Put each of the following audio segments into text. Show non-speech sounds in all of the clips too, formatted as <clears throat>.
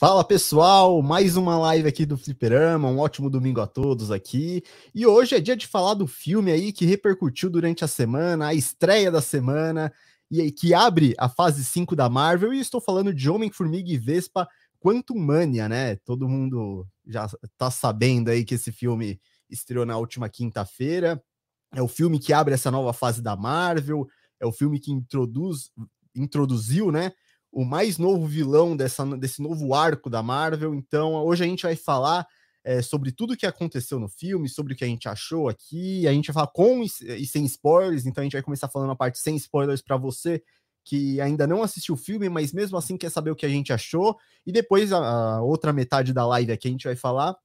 Fala pessoal, mais uma live aqui do Fliperama, um ótimo domingo a todos aqui. E hoje é dia de falar do filme aí que repercutiu durante a semana, a estreia da semana, e que abre a fase 5 da Marvel. E estou falando de Homem-Formiga e Vespa Quantum Mania, né? Todo mundo já tá sabendo aí que esse filme estreou na última quinta-feira. É o filme que abre essa nova fase da Marvel, é o filme que introduz, introduziu, né? O mais novo vilão dessa, desse novo arco da Marvel. Então, hoje a gente vai falar é, sobre tudo o que aconteceu no filme, sobre o que a gente achou aqui. A gente vai falar com e sem spoilers, então a gente vai começar falando a parte sem spoilers para você que ainda não assistiu o filme, mas mesmo assim quer saber o que a gente achou. E depois a, a outra metade da live aqui a gente vai falar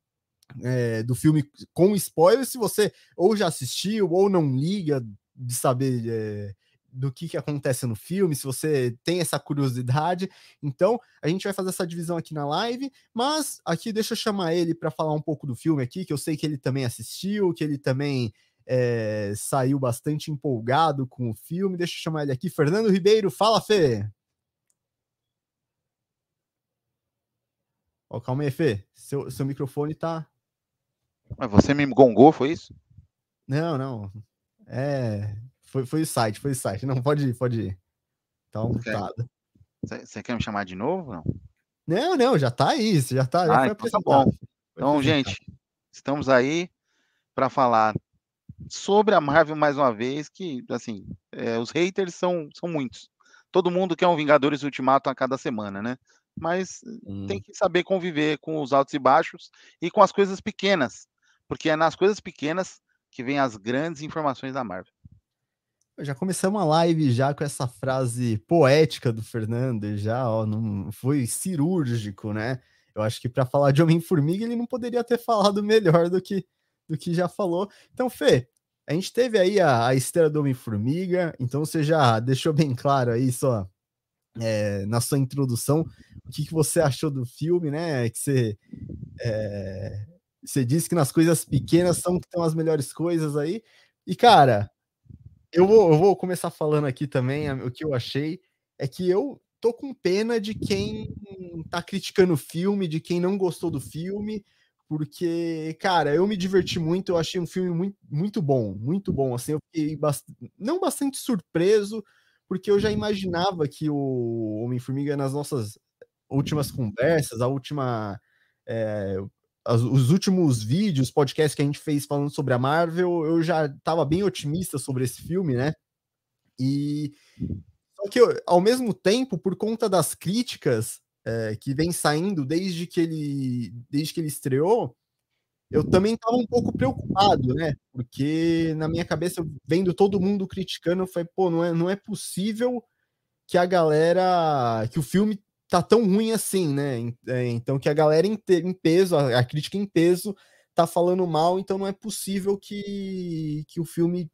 é, do filme com spoilers. Se você ou já assistiu ou não liga de saber é, do que, que acontece no filme, se você tem essa curiosidade. Então, a gente vai fazer essa divisão aqui na live, mas aqui deixa eu chamar ele para falar um pouco do filme aqui, que eu sei que ele também assistiu, que ele também é, saiu bastante empolgado com o filme. Deixa eu chamar ele aqui. Fernando Ribeiro, fala, Fê! Ó, calma aí, Fê. Seu, seu microfone tá. Mas você me gongou, foi isso? Não, não. É, foi, foi o site, foi o site. Não, pode ir, pode ir. Tá mutado. Você quer me chamar de novo? Não, não, não já tá aí, já tá. Já ah, então tá bom. Então, gente, estamos aí para falar sobre a Marvel mais uma vez, que, assim, é, os haters são, são muitos. Todo mundo quer um Vingadores Ultimato a cada semana, né? Mas hum. tem que saber conviver com os altos e baixos e com as coisas pequenas, porque é nas coisas pequenas que vem as grandes informações da Marvel. Já começamos a live já com essa frase poética do Fernando, já, ó, não foi cirúrgico, né? Eu acho que para falar de Homem-Formiga ele não poderia ter falado melhor do que do que já falou. Então, Fê, a gente teve aí a, a estreia do Homem-Formiga, então você já deixou bem claro aí só é, na sua introdução o que, que você achou do filme, né? Que você, é, você disse que nas coisas pequenas são que estão as melhores coisas aí. E, cara, eu vou, eu vou começar falando aqui também o que eu achei. É que eu tô com pena de quem tá criticando o filme, de quem não gostou do filme, porque, cara, eu me diverti muito, eu achei um filme muito, muito bom, muito bom. Assim, eu fiquei não bastante surpreso, porque eu já imaginava que o Homem-Formiga, nas nossas últimas conversas, a última. É, os últimos vídeos, podcasts que a gente fez falando sobre a Marvel, eu já estava bem otimista sobre esse filme, né? E só que ao mesmo tempo, por conta das críticas é, que vem saindo desde que ele desde que ele estreou, eu também estava um pouco preocupado, né? Porque na minha cabeça, vendo todo mundo criticando, falei, pô, não é, não é possível que a galera, que o filme tá tão ruim assim, né? É, então que a galera em, em peso, a, a, crítica em peso, tá falando mal, então não é possível que, que o filme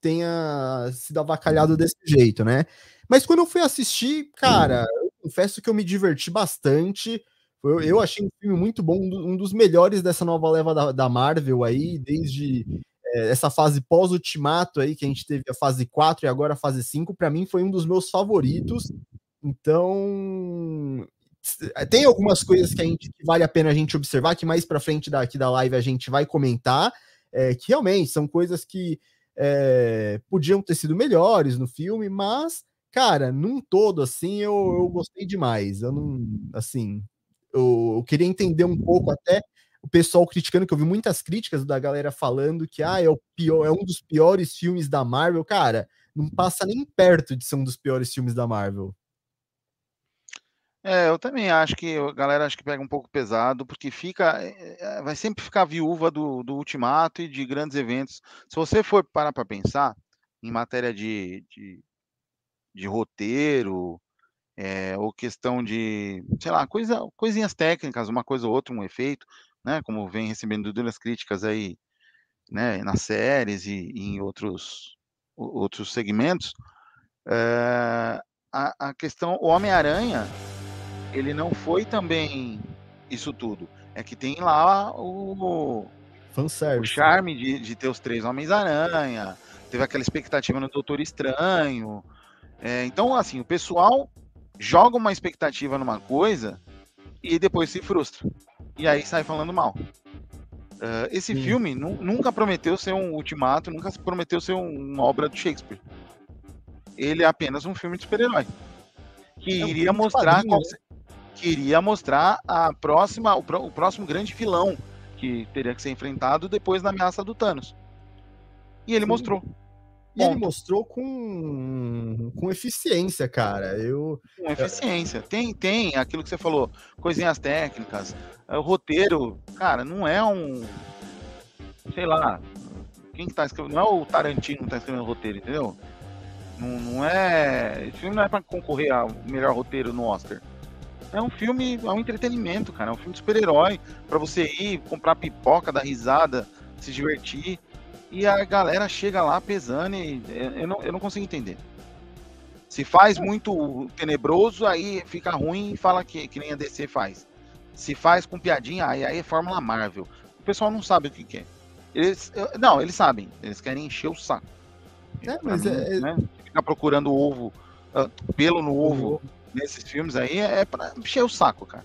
tenha sido avacalhado desse jeito, né? Mas quando eu fui assistir, cara, eu confesso que eu me diverti bastante. Eu, eu achei um filme muito bom, um dos melhores dessa nova leva da, da Marvel aí, desde é, essa fase pós-ultimato aí, que a gente teve a fase 4 e agora a fase 5, para mim foi um dos meus favoritos. Então, tem algumas coisas que, a gente, que vale a pena a gente observar, que mais para frente daqui da live a gente vai comentar, é, que realmente são coisas que é, podiam ter sido melhores no filme, mas, cara, num todo, assim, eu, eu gostei demais. Eu não, assim, eu, eu, queria entender um pouco até o pessoal criticando, que eu vi muitas críticas da galera falando que ah, é o pior, é um dos piores filmes da Marvel. Cara, não passa nem perto de ser um dos piores filmes da Marvel. É, eu também acho que a galera acho que pega um pouco pesado, porque fica, é, vai sempre ficar viúva do, do ultimato e de grandes eventos. Se você for parar para pensar em matéria de, de, de roteiro, é, ou questão de, sei lá, coisa, coisinhas técnicas, uma coisa ou outra, um efeito, né? Como vem recebendo duras críticas aí, né? Nas séries e, e em outros, outros segmentos. É, a, a questão, o Homem-Aranha ele não foi também isso tudo. É que tem lá o, o charme de, de ter os três Homens-Aranha, teve aquela expectativa no Doutor Estranho. É, então, assim, o pessoal joga uma expectativa numa coisa e depois se frustra. E aí sai falando mal. Uh, esse Sim. filme nu nunca prometeu ser um ultimato, nunca prometeu ser um, uma obra do Shakespeare. Ele é apenas um filme de super-herói. Que é um iria mostrar qual, que iria mostrar a próxima, o, o, próximo grande vilão que teria que ser enfrentado depois da ameaça do Thanos. E ele Sim. mostrou. E ele mostrou com, com eficiência, cara. Eu, com eficiência. Tem, tem aquilo que você falou, coisinhas técnicas. É, o roteiro, cara, não é um. Sei lá. Quem que tá escrevendo? Não é o Tarantino que tá escrevendo o roteiro, entendeu? Não, não é. Esse filme não é pra concorrer ao melhor roteiro no Oscar. É um filme, é um entretenimento, cara. É um filme de super-herói. para você ir comprar pipoca, dar risada, se divertir e a galera chega lá pesando e eu não, eu não consigo entender. Se faz é. muito tenebroso, aí fica ruim e fala que, que nem a DC faz. Se faz com piadinha, aí, aí é Fórmula Marvel. O pessoal não sabe o que, que é. Eles, não, eles sabem. Eles querem encher o saco. É, mas mim, é, é... Né? Ficar procurando ovo, uh, pelo no ovo nesses filmes aí é, é pra encher o saco, cara.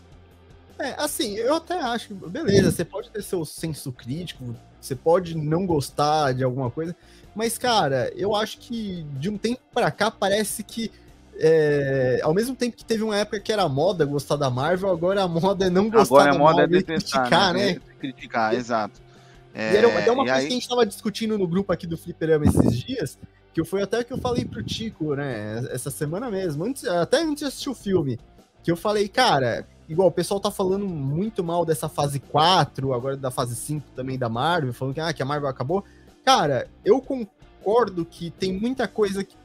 É, assim, eu até acho que, beleza, você pode ter seu senso crítico, você pode não gostar de alguma coisa, mas, cara, eu acho que de um tempo para cá parece que. É, ao mesmo tempo que teve uma época que era moda gostar da Marvel, agora a moda é não gostar agora da a moda Marvel é criticar, né? né? Criticar, e, exato. É, era, é uma coisa aí... que a gente tava discutindo no grupo aqui do Fliperama esses dias, que foi até que eu falei pro Tico, né, essa semana mesmo, antes, até antes de assistir o filme, que eu falei, cara, igual o pessoal tá falando muito mal dessa fase 4, agora da fase 5 também da Marvel, falando que, ah, que a Marvel acabou. Cara, eu concordo que tem muita coisa que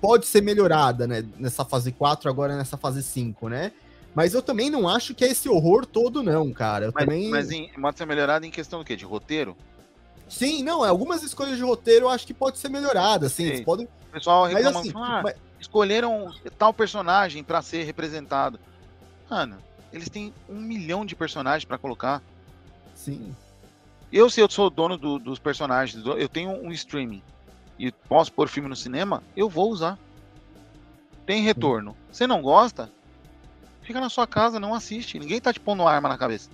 pode ser melhorada, né, nessa fase 4, agora nessa fase 5, né? Mas eu também não acho que é esse horror todo, não, cara. Eu mas, também... mas em, pode ser melhorada em questão do quê? De roteiro? Sim, não, algumas escolhas de roteiro eu acho que pode ser melhorada, assim, eles podem... O pessoal reclama, assim, ah, mas... escolheram tal personagem para ser representado. Mano, eles têm um milhão de personagens para colocar. Sim. Eu, se eu sou dono do, dos personagens, eu tenho um streaming e posso pôr filme no cinema, eu vou usar. Tem retorno. Você não gosta? Fica na sua casa, não assiste. Ninguém tá te pondo arma na cabeça.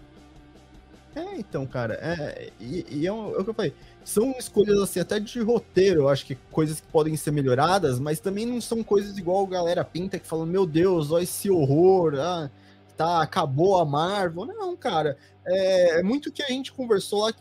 É, então, cara, é, e, e é, o, é, o, que eu falei. São escolhas assim, até de roteiro, eu acho que coisas que podem ser melhoradas, mas também não são coisas igual a galera pinta que fala, meu Deus, olha esse horror, ah, tá, acabou a Marvel. Não, cara, é, é muito que a gente conversou lá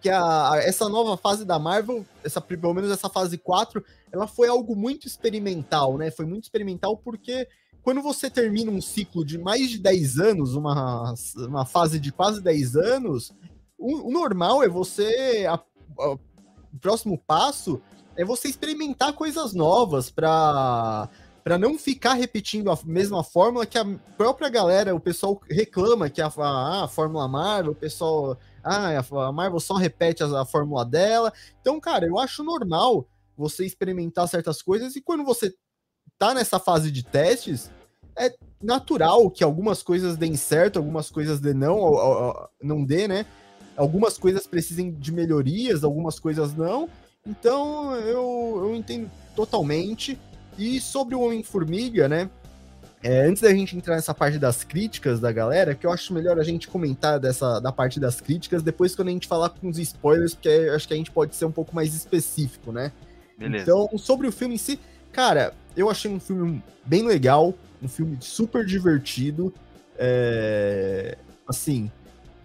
que a, a, essa nova fase da Marvel, essa, pelo menos essa fase 4, ela foi algo muito experimental, né? Foi muito experimental porque quando você termina um ciclo de mais de 10 anos, uma, uma fase de quase 10 anos, o, o normal é você. A, a, o próximo passo é você experimentar coisas novas para para não ficar repetindo a mesma fórmula que a própria galera, o pessoal reclama que a, a, a Fórmula Marvel, o pessoal, ah, a Marvel só repete a, a fórmula dela. Então, cara, eu acho normal você experimentar certas coisas e quando você tá nessa fase de testes, é natural que algumas coisas deem certo, algumas coisas dê não, ou, ou, não dê, né? Algumas coisas precisem de melhorias, algumas coisas não. Então eu, eu entendo totalmente. E sobre o Homem-Formiga, né? É, antes da gente entrar nessa parte das críticas da galera, que eu acho melhor a gente comentar dessa da parte das críticas, depois quando a gente falar com os spoilers, porque acho que a gente pode ser um pouco mais específico, né? Beleza. Então, sobre o filme em si, cara, eu achei um filme bem legal, um filme super divertido. É... Assim,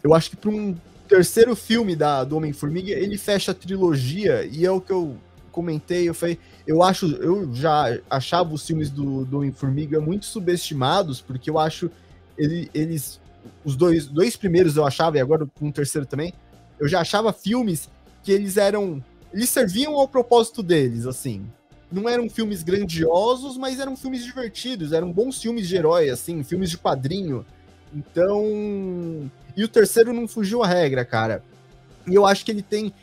eu acho que para um terceiro filme da, do Homem-Formiga, ele fecha a trilogia, e é o que eu comentei, eu falei, eu acho, eu já achava os filmes do, do Homem-Formiga muito subestimados, porque eu acho ele, eles, os dois, dois primeiros eu achava, e agora com o terceiro também, eu já achava filmes que eles eram, eles serviam ao propósito deles, assim, não eram filmes grandiosos, mas eram filmes divertidos, eram bons filmes de herói, assim, filmes de quadrinho. Então. E o terceiro não fugiu a regra, cara. E eu acho que ele tem.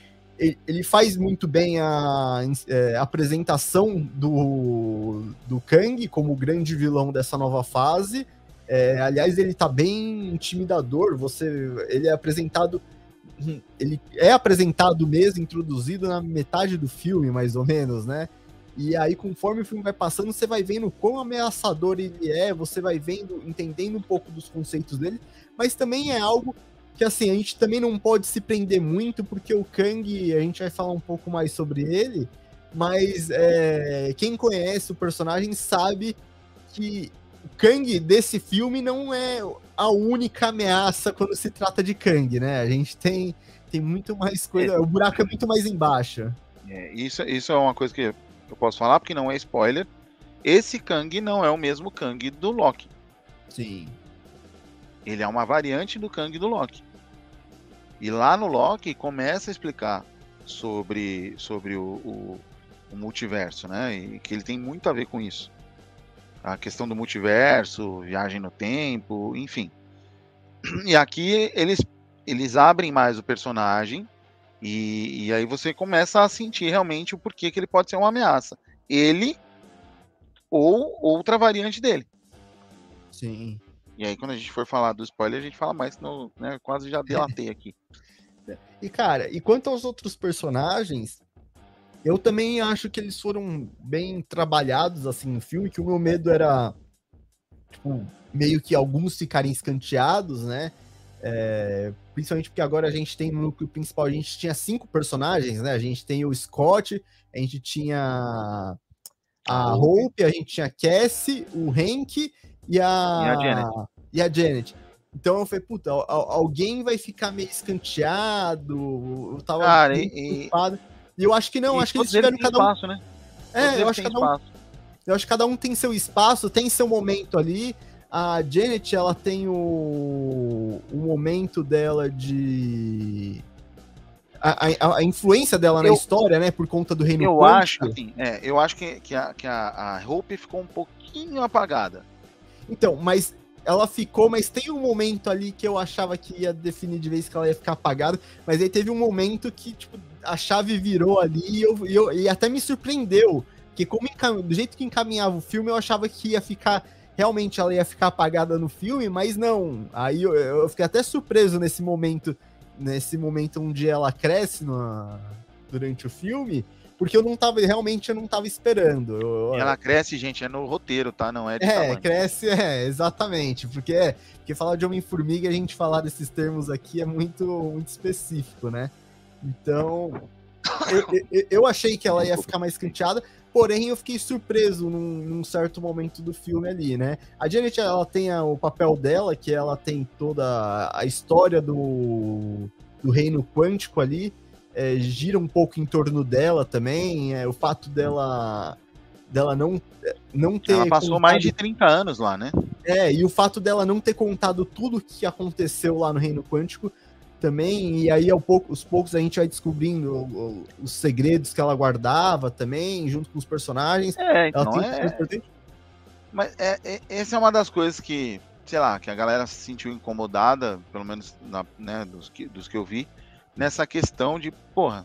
Ele faz muito bem a, é, apresentação do, do Kang como grande vilão dessa nova fase. É, aliás, ele tá bem intimidador. Você, ele é apresentado ele é apresentado mesmo, introduzido na metade do filme, mais ou menos, né? E aí, conforme o filme vai passando, você vai vendo quão ameaçador ele é, você vai vendo, entendendo um pouco dos conceitos dele, mas também é algo que, assim, a gente também não pode se prender muito, porque o Kang, a gente vai falar um pouco mais sobre ele, mas é, quem conhece o personagem sabe que o Kang desse filme não é a única ameaça quando se trata de Kang, né? A gente tem, tem muito mais coisa, é. o buraco é muito mais embaixo. É, isso, isso é uma coisa que eu posso falar, porque não é spoiler. Esse Kang não é o mesmo Kang do Loki. Sim. Ele é uma variante do Kang do Loki. E lá no Loki começa a explicar sobre, sobre o, o, o multiverso, né? E que ele tem muito a ver com isso. A questão do multiverso, viagem no tempo, enfim. <clears throat> E aqui eles, eles abrem mais o personagem e, e aí você começa a sentir realmente o porquê que ele pode ser uma ameaça. Ele ou outra variante dele. Sim. E aí, quando a gente for falar do spoiler, a gente fala mais, senão né, quase já delatei aqui. <laughs> E, cara, e quanto aos outros personagens, eu também acho que eles foram bem trabalhados, assim, no filme, que o meu medo era, tipo, meio que alguns ficarem escanteados, né? É, principalmente porque agora a gente tem no núcleo principal, a gente tinha cinco personagens, né? A gente tem o Scott, a gente tinha a Hope, a gente tinha a Cassie, o Hank e a, e a Janet. E a Janet. Então eu falei, puta, alguém vai ficar meio escanteado. Eu tava Cara, e, preocupado. E eu acho que não, acho que eles tiveram cada um. Espaço, né? É, eu acho, cada um, eu acho que cada um tem seu espaço, tem seu momento ali. A Janet, ela tem o, o momento dela de. A, a, a influência dela eu, na história, né? Por conta do reino Eu acho, assim, é, eu acho que, que, a, que a, a Hope ficou um pouquinho apagada. Então, mas ela ficou, mas tem um momento ali que eu achava que ia definir de vez que ela ia ficar apagada, mas aí teve um momento que, tipo, a chave virou ali e, eu, e, eu, e até me surpreendeu, que como do jeito que encaminhava o filme, eu achava que ia ficar realmente ela ia ficar apagada no filme, mas não. Aí eu, eu fiquei até surpreso nesse momento, nesse momento onde ela cresce durante o filme, porque eu não tava, realmente eu não tava esperando. Eu, ela cresce, gente, é no roteiro, tá? Não é de É, tamanho. cresce, é, exatamente, porque é, porque falar de Homem-Formiga, a gente falar desses termos aqui é muito, muito específico, né? Então, eu, eu, eu achei que ela ia ficar mais canteada, Porém, eu fiquei surpreso num, num, certo momento do filme ali, né? A Janet, ela tem a, o papel dela, que ela tem toda a história do, do reino quântico ali, é, gira um pouco em torno dela também, é, o fato dela dela não, não ter... Ela passou contado... mais de 30 anos lá, né? É, e o fato dela não ter contado tudo que aconteceu lá no reino quântico também, e aí pouco, aos poucos a gente vai descobrindo os segredos que ela guardava também, junto com os personagens. É, então é... Mas é, é, essa é uma das coisas que, sei lá, que a galera se sentiu incomodada, pelo menos na, né, dos, que, dos que eu vi, nessa questão de, porra,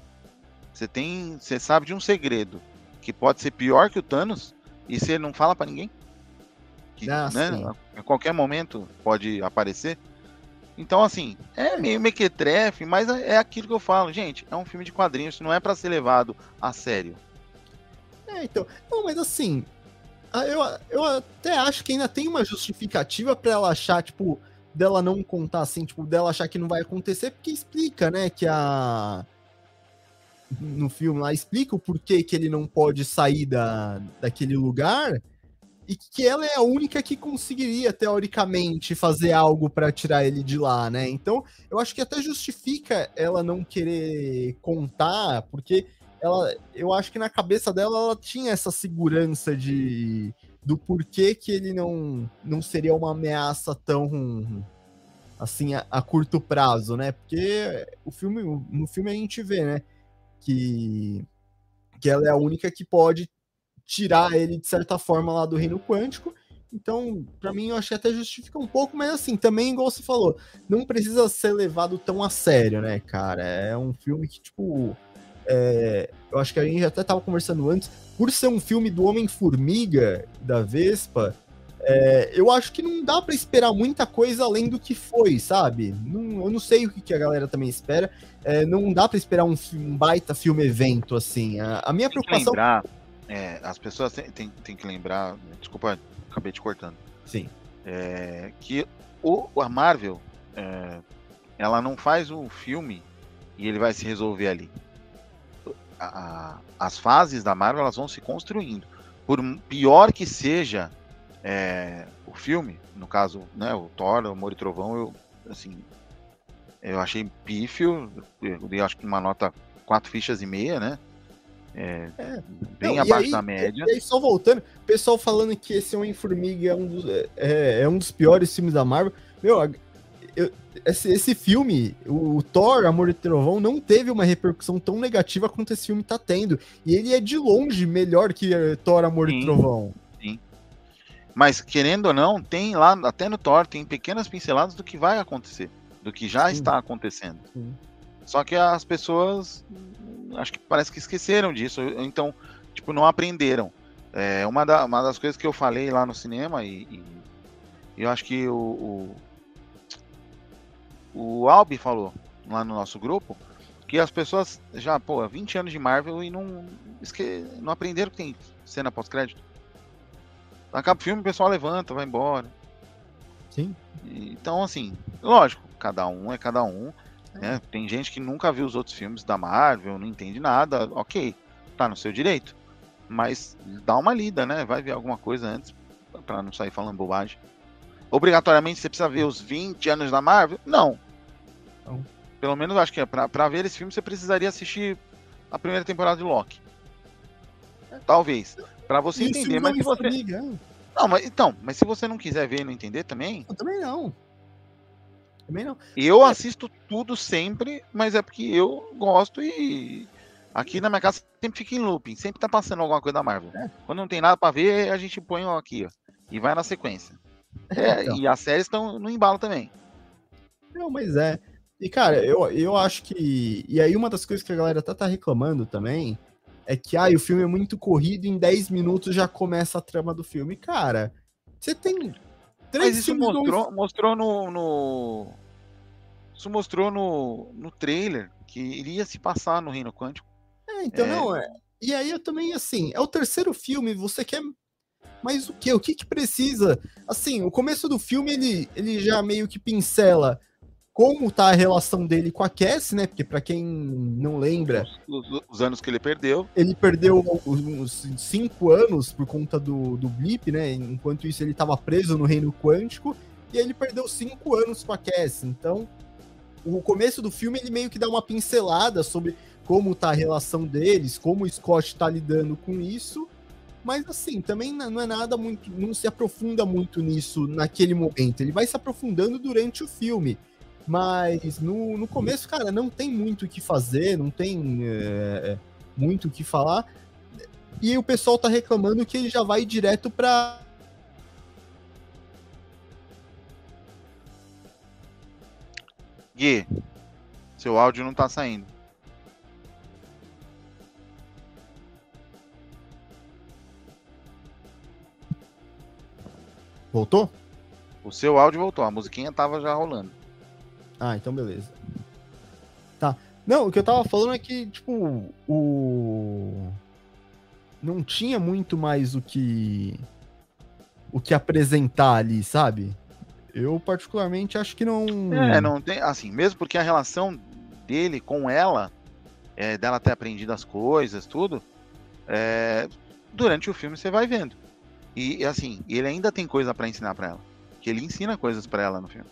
você tem, você sabe de um segredo que pode ser pior que o Thanos e você não fala para ninguém? Que, ah, né, a, a qualquer momento pode aparecer. Então, assim, é meio mequetrefe, mas é, é aquilo que eu falo, gente, é um filme de quadrinhos, não é para ser levado a sério. É, então, não, mas assim, eu, eu até acho que ainda tem uma justificativa para ela achar, tipo, dela não contar assim, tipo, dela achar que não vai acontecer, porque explica, né, que a no filme lá explica o porquê que ele não pode sair da, daquele lugar e que ela é a única que conseguiria, teoricamente, fazer algo para tirar ele de lá, né? Então, eu acho que até justifica ela não querer contar, porque ela, eu acho que na cabeça dela ela tinha essa segurança de do porquê que ele não, não seria uma ameaça tão assim a, a curto prazo, né? Porque o filme no filme a gente vê, né, que que ela é a única que pode tirar ele de certa forma lá do reino quântico. Então, para mim, eu achei até justifica um pouco, mas assim, também, igual você falou, não precisa ser levado tão a sério, né, cara? É um filme que, tipo. É, eu acho que a gente até tava conversando antes, por ser um filme do Homem-Formiga, da Vespa, é, eu acho que não dá para esperar muita coisa além do que foi, sabe? Não, eu não sei o que, que a galera também espera. É, não dá para esperar um, um, baita filme evento assim. A, a minha preocupação. Lembrar é, as pessoas têm, têm, têm, que lembrar. Desculpa, acabei te cortando. Sim. É, que o, a Marvel é, ela não faz um filme e ele vai se resolver ali. A, a, as fases da Marvel elas vão se construindo. Por pior que seja é, o filme, no caso, né, o Thor, o Amor e Trovão, eu, assim, eu achei pífio, eu dei acho que uma nota quatro fichas e meia, né? É, é. bem Não, abaixo aí, da média. E aí, só voltando, pessoal falando que esse Homem-Formiga é, um dos, é, é, um dos piores filmes da Marvel. Meu, eu, esse, esse filme, o, o Thor, Amor e Trovão, não teve uma repercussão tão negativa quanto esse filme tá tendo. E ele é de longe melhor que eh, Thor, Amor sim, e Trovão. Sim. Mas, querendo ou não, tem lá, até no Thor, tem pequenas pinceladas do que vai acontecer, do que já sim. está acontecendo. Sim. Só que as pessoas acho que parece que esqueceram disso, então, tipo, não aprenderam. É, uma, da, uma das coisas que eu falei lá no cinema, e, e eu acho que o, o, o Albi falou lá no nosso grupo, que as pessoas já, pô, 20 anos de Marvel e não, esque, não aprenderam que tem cena pós-crédito. Acaba o filme, o pessoal levanta, vai embora. Sim. Então, assim, lógico, cada um é cada um. Né? Tem gente que nunca viu os outros filmes da Marvel, não entende nada, ok, tá no seu direito. Mas dá uma lida, né? Vai ver alguma coisa antes, para não sair falando bobagem. Obrigatoriamente você precisa ver os 20 anos da Marvel? Não. Pelo menos acho que é para ver esse filme você precisaria assistir a primeira temporada de Loki. Talvez. para você entender, mas se você. Não, mas então, mas se você não quiser ver e não entender também. Eu também não. Também não. Eu assisto tudo sempre, mas é porque eu gosto e aqui na minha casa sempre fica em looping, sempre tá passando alguma coisa da Marvel. É. Quando não tem nada para ver, a gente põe aqui, ó, e vai na sequência. <laughs> É, então. E as séries estão no embalo também. Não, mas é. E cara, eu, eu acho que. E aí, uma das coisas que a galera tá, tá reclamando também é que ah, o filme é muito corrido, em 10 minutos já começa a trama do filme. Cara, você tem Três Mas isso mostrou, mostrou no, no, Isso mostrou no, no trailer que iria se passar no Reino Quântico. É, então é... não é. E aí eu também, assim, é o terceiro filme, você quer. Mas o que? O que que precisa? Assim, o começo do filme ele, ele já meio que pincela como tá a relação dele com a Cassie, né? Porque para quem não lembra, os, os, os, anos que ele perdeu, ele perdeu uns cinco anos por conta do, do blip, né? Enquanto isso ele estava preso no reino quântico e ele perdeu cinco anos com a Cassie. Então, o começo do filme ele meio que dá uma pincelada sobre como tá a relação deles, como o Scott tá lidando com isso. Mas assim, também não é nada muito, não se aprofunda muito nisso naquele momento. Ele vai se aprofundando durante o filme. Mas no, no começo, cara, não tem muito o que fazer, não tem é, muito o que falar. E o pessoal tá reclamando que ele já vai direto pra. Gui, seu áudio não tá saindo. Voltou? O seu áudio voltou, a musiquinha tava já rolando. Ah, então beleza. Tá. Não, o que eu tava falando é que, tipo, o. Não tinha muito mais o que. O que apresentar ali, sabe? Eu, particularmente, acho que não. É, não tem. Assim, mesmo porque a relação dele com ela, é, dela ter aprendido as coisas, tudo, é, durante o filme você vai vendo. E, assim, ele ainda tem coisa para ensinar para ela. Que ele ensina coisas para ela no filme.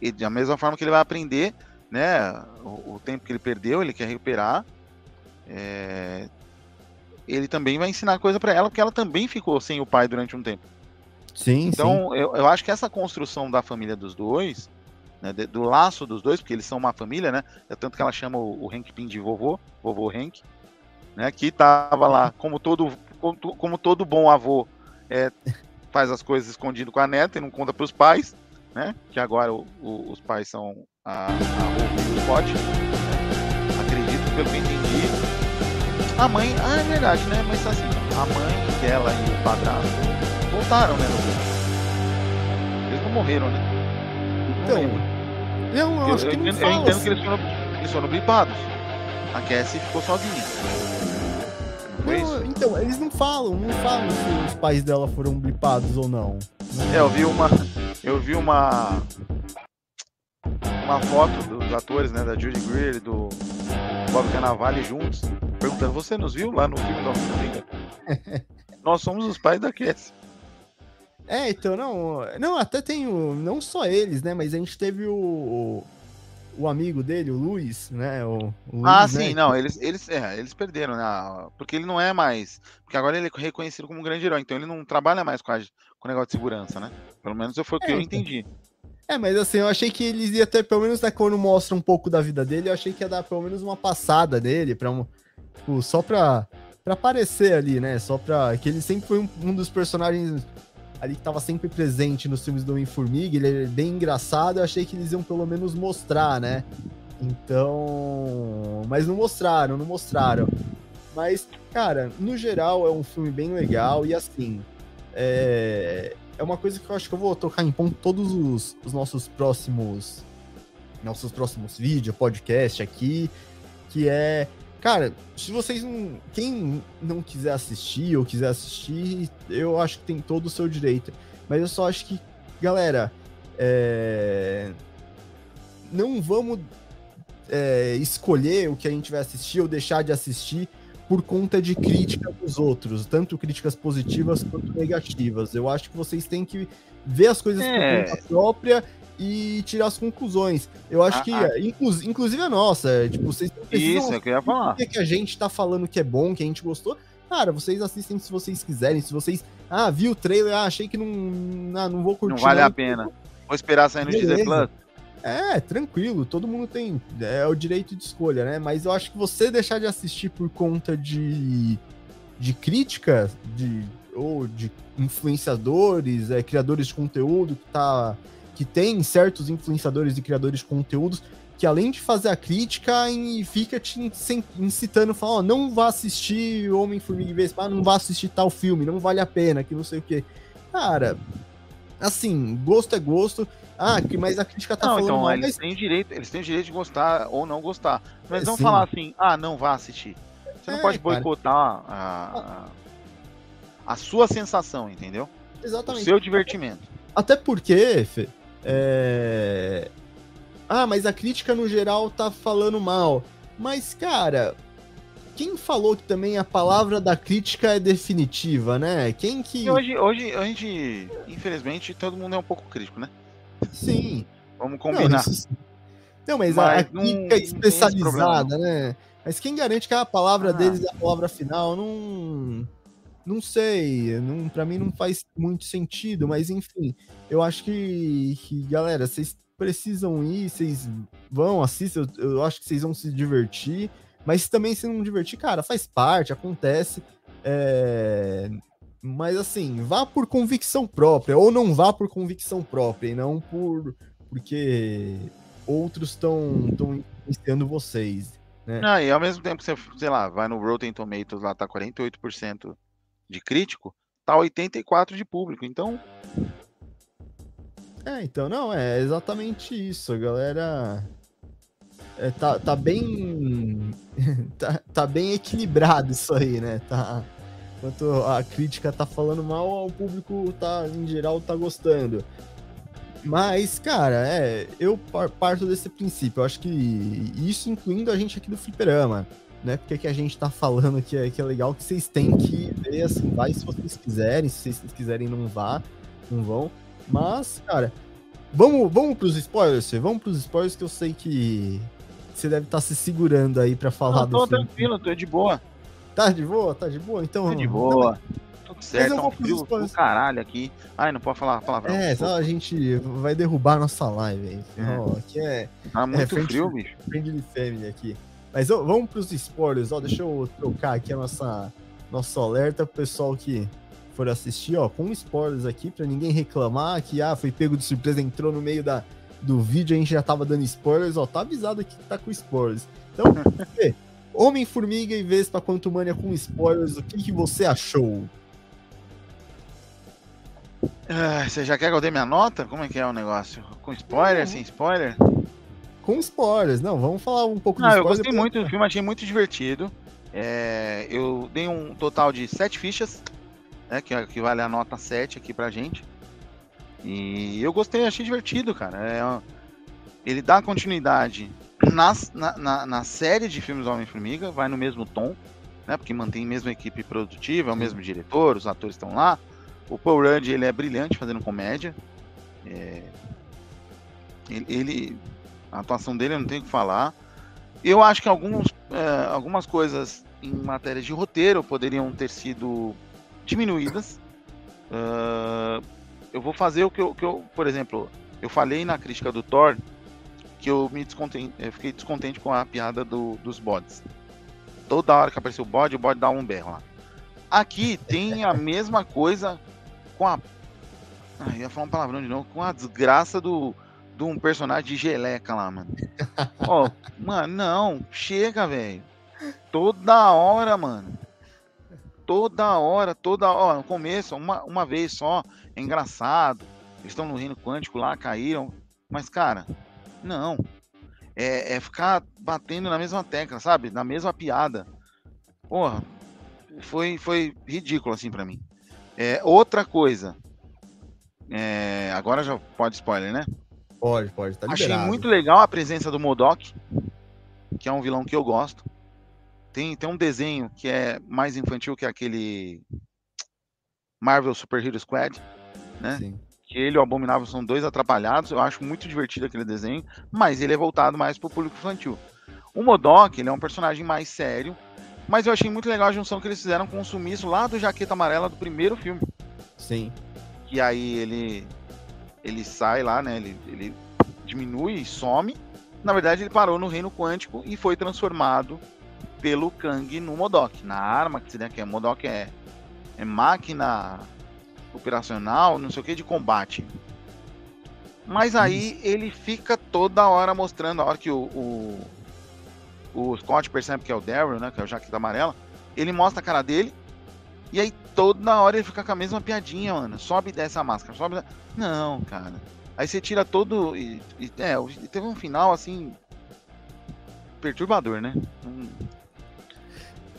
E da mesma forma que ele vai aprender, né? O, o tempo que ele perdeu, ele quer recuperar. É, ele também vai ensinar coisa para ela, porque ela também ficou sem o pai durante um tempo. Sim, então, sim. Eu, eu acho que essa construção da família dos dois, né, do laço dos dois, porque eles são uma família, né? É tanto que ela chama o, o Hank Pym de vovô, vovô Hank, né? Que tava lá, como todo, como, como todo bom avô, é, faz as coisas escondido com a neta e não conta para os pais né? Que agora o, o, os pais são a, a o Scott. Né? Acredito, pelo que eu entendi. A mãe, ah, é verdade, né? Mas assim, a mãe dela e o padrasto voltaram, né? No Eles não morreram, né? Não então, eu, eu, acho eu, que não eu, entendo assim. que eles foram, eles foram blipados. A Cassie ficou sozinha. Não, então, eles não falam, não falam se os pais dela foram blipados ou não. É, eu vi uma. Eu vi uma. Uma foto dos atores, né? Da Judy Greer e do Bob Cannavale juntos, perguntando: Você nos viu lá no filme da Homem-Formiga? <laughs> Nós somos os pais da Cassie. É, então, não. Não, até tem o. Não só eles, né? Mas a gente teve o. O amigo dele, o Luiz, né? O, o ah, Luiz, sim, né? não, eles, eles, é, eles perderam, né? Porque ele não é mais. Porque agora ele é reconhecido como um grande herói, então ele não trabalha mais com, a, com o negócio de segurança, né? Pelo menos foi o que É, eu então. entendi. É, mas assim, eu achei que eles iam ter, pelo menos né, quando mostra um pouco da vida dele, eu achei que ia dar pelo menos uma passada dele, pra um, tipo, só pra, pra aparecer ali, né? Só pra. Que ele sempre foi um, um dos personagens ali que tava sempre presente nos filmes do Homem-Formiga, ele é bem engraçado, eu achei que eles iam pelo menos mostrar, né? Então. Mas não mostraram, não mostraram. Mas, cara, no geral é um filme bem legal e assim. É, é uma coisa que eu acho que eu vou tocar em ponto todos os, os nossos próximos. Nossos próximos vídeos, podcast aqui. Que é. Cara, se vocês não. Quem não quiser assistir ou quiser assistir, eu acho que tem todo o seu direito. Mas eu só acho que, galera, é, não vamos é, escolher o que a gente vai assistir ou deixar de assistir por conta de crítica dos outros, tanto críticas positivas quanto negativas. Eu acho que vocês têm que ver as coisas É. por conta própria e tirar as conclusões. Eu acho Ah, que, ah. inclu- inclusive a nossa, é, tipo, vocês não precisam Isso, é eu ia falar. o que, que a gente tá falando que é bom, que a gente gostou. Cara, vocês assistem se vocês quiserem. Se vocês. Ah, vi o trailer, ah, achei que não. Ah, não vou curtir. Não vale a pena. Vou esperar sair no Disney. Plus. É, tranquilo, todo mundo tem é, o direito de escolha, né? Mas eu acho que você deixar de assistir por conta de, de crítica, de, ou de influenciadores, é, criadores de conteúdo, que, tá, que tem certos influenciadores e criadores de conteúdos que além de fazer a crítica, e fica te incitando, falando, ó, não vá assistir Homem-Formiga e Vespa, não vá assistir tal filme, não vale a pena, que não sei o quê. Cara, assim, gosto é gosto. Ah, que- mas a crítica tá Não, falando então mal, eles mas têm direito, eles têm o direito de gostar ou não gostar. Mas É, não sim. falar assim, ah, não vá assistir. Você não É, pode cara. boicotar a, a, a sua sensação, entendeu? O Exatamente. seu divertimento. Até porque, Fê, é... Ah, mas a crítica no geral tá falando mal. Mas, cara, quem falou que também a palavra da crítica é definitiva, né? Quem que. E hoje, hoje a gente, infelizmente, todo mundo é um pouco crítico, né? Sim. Vamos Não, combinar. isso sim. Não, mas, a, a Mas não- crítica não esse especializada, né? Mas quem garante que a palavra Ah. deles é a palavra final? Não. Não sei. Não, pra mim não faz muito sentido, mas enfim. Eu acho que, que galera, vocês precisam ir, vocês vão, assistam. Eu, eu acho que vocês vão se divertir. Mas também se não divertir, cara, faz parte, acontece. É, Mas assim, vá por convicção própria, ou não vá por convicção própria, e não por porque outros estão influenciando vocês. Ah, e ao mesmo tempo você, sei lá, vai no Rotten Tomatoes lá, tá 48% de crítico, tá 84% de público. Então, É, então, não, é exatamente isso, galera. é, tá, tá bem. <laughs> tá, tá bem equilibrado isso aí, né? Tá, enquanto a crítica tá falando mal, o público tá, em geral, tá gostando. Mas, cara, é, eu par- parto desse princípio. Eu acho que isso incluindo a gente aqui do Fliperama, né? Porque que a gente tá falando que é, que é legal, que vocês têm que ver, assim, vai se vocês quiserem, se vocês quiserem não vá, não vão. Mas, cara, vamos, vamos pros spoilers? Vamos pros spoilers que eu sei que você deve estar se segurando aí pra falar não, do tô filme. tranquilo, tô de boa. Tá de boa? Tá de boa? Então. Tô de boa. Tudo certo, tá um frio do caralho aqui. Ai, não pode falar palavrão. É, só a gente vai derrubar nossa live aí. É. Aqui é Tá muito frente- frio, bicho. Friendly Family aqui. Mas ó, vamos pros spoilers, ó. Deixa eu trocar aqui a nossa, nosso alerta pro pessoal que for assistir, ó, com spoilers aqui, pra ninguém reclamar que, ah, foi pego de surpresa, entrou no meio da, do vídeo, a gente já tava dando spoilers, ó, tá avisado aqui que tá com spoilers. Então, <laughs> Fê, Homem-Formiga e Vespa Quantumania com spoilers, o que, que você achou? Ah, você já quer que eu dê minha nota? Como é que é o negócio? Com spoiler, Uhum. sem spoiler? Com spoilers, não, vamos falar um pouco Não, eu gostei muito do filme, achei muito divertido. É, eu dei um total de sete fichas, né, que, que vale a nota 7 aqui pra gente. E eu gostei, achei divertido, cara. É, ele dá continuidade nas, na, na, na, série de filmes Homem-Formiga, vai no mesmo tom, né? Porque mantém a mesma equipe produtiva, é o mesmo diretor, os atores estão lá. O Paul Rudd, ele é brilhante fazendo comédia. É, ele, ele, a atuação dele eu não tenho o que falar. Eu acho que alguns, é, algumas coisas em matéria de roteiro poderiam ter sido diminuídas. Uh, eu vou fazer o que eu, que eu, por exemplo, eu falei na crítica do Thor que eu me descontente, eu fiquei descontente com a piada do, dos bodes. Toda hora que apareceu o bode, o bode dá um berro lá. Aqui tem a mesma coisa com a. Ia falar um palavrão de novo, com a desgraça do, de um personagem de geleca lá, mano. <laughs> Ó, oh, mano, não, chega, velho. Toda hora, mano. Toda hora, toda hora. No começo, uma, uma vez só. É engraçado. Eles estão no reino quântico lá, caíram. Mas, cara, não. É, é ficar batendo na mesma tecla, sabe? Na mesma piada. Porra, foi, foi ridículo assim para mim. É, outra coisa. É, agora já pode spoiler, né? Pode, pode. Tá Achei muito legal a presença do Modok, que é um vilão que eu gosto. Tem, tem um desenho que é mais infantil que aquele Marvel Super Hero Squad, né? Sim. Que ele e o Abominável são dois atrapalhados. Eu acho muito divertido aquele desenho, mas ele é voltado mais para o público infantil. O Modok, ele é um personagem mais sério, mas eu achei muito legal a junção que eles fizeram com o sumiço lá do Jaqueta Amarela do primeiro filme. Sim. Que aí ele ele sai lá, né? Ele, ele diminui e some. Na verdade, ele parou no reino quântico e foi transformado pelo Kang no Modok, na arma que, né, que é Modok é, é máquina operacional, não sei o que, de combate. Mas aí ele fica toda hora mostrando, a hora que o, o, o Scott percebe que é o Daryl, né, que é o Jaqueta Amarela, ele mostra a cara dele e aí toda hora ele fica com a mesma piadinha, mano. Sobe dessa máscara, sobe. Não, cara. Aí você tira todo. E, e, é, teve um final assim. Perturbador, né? Um... <laughs>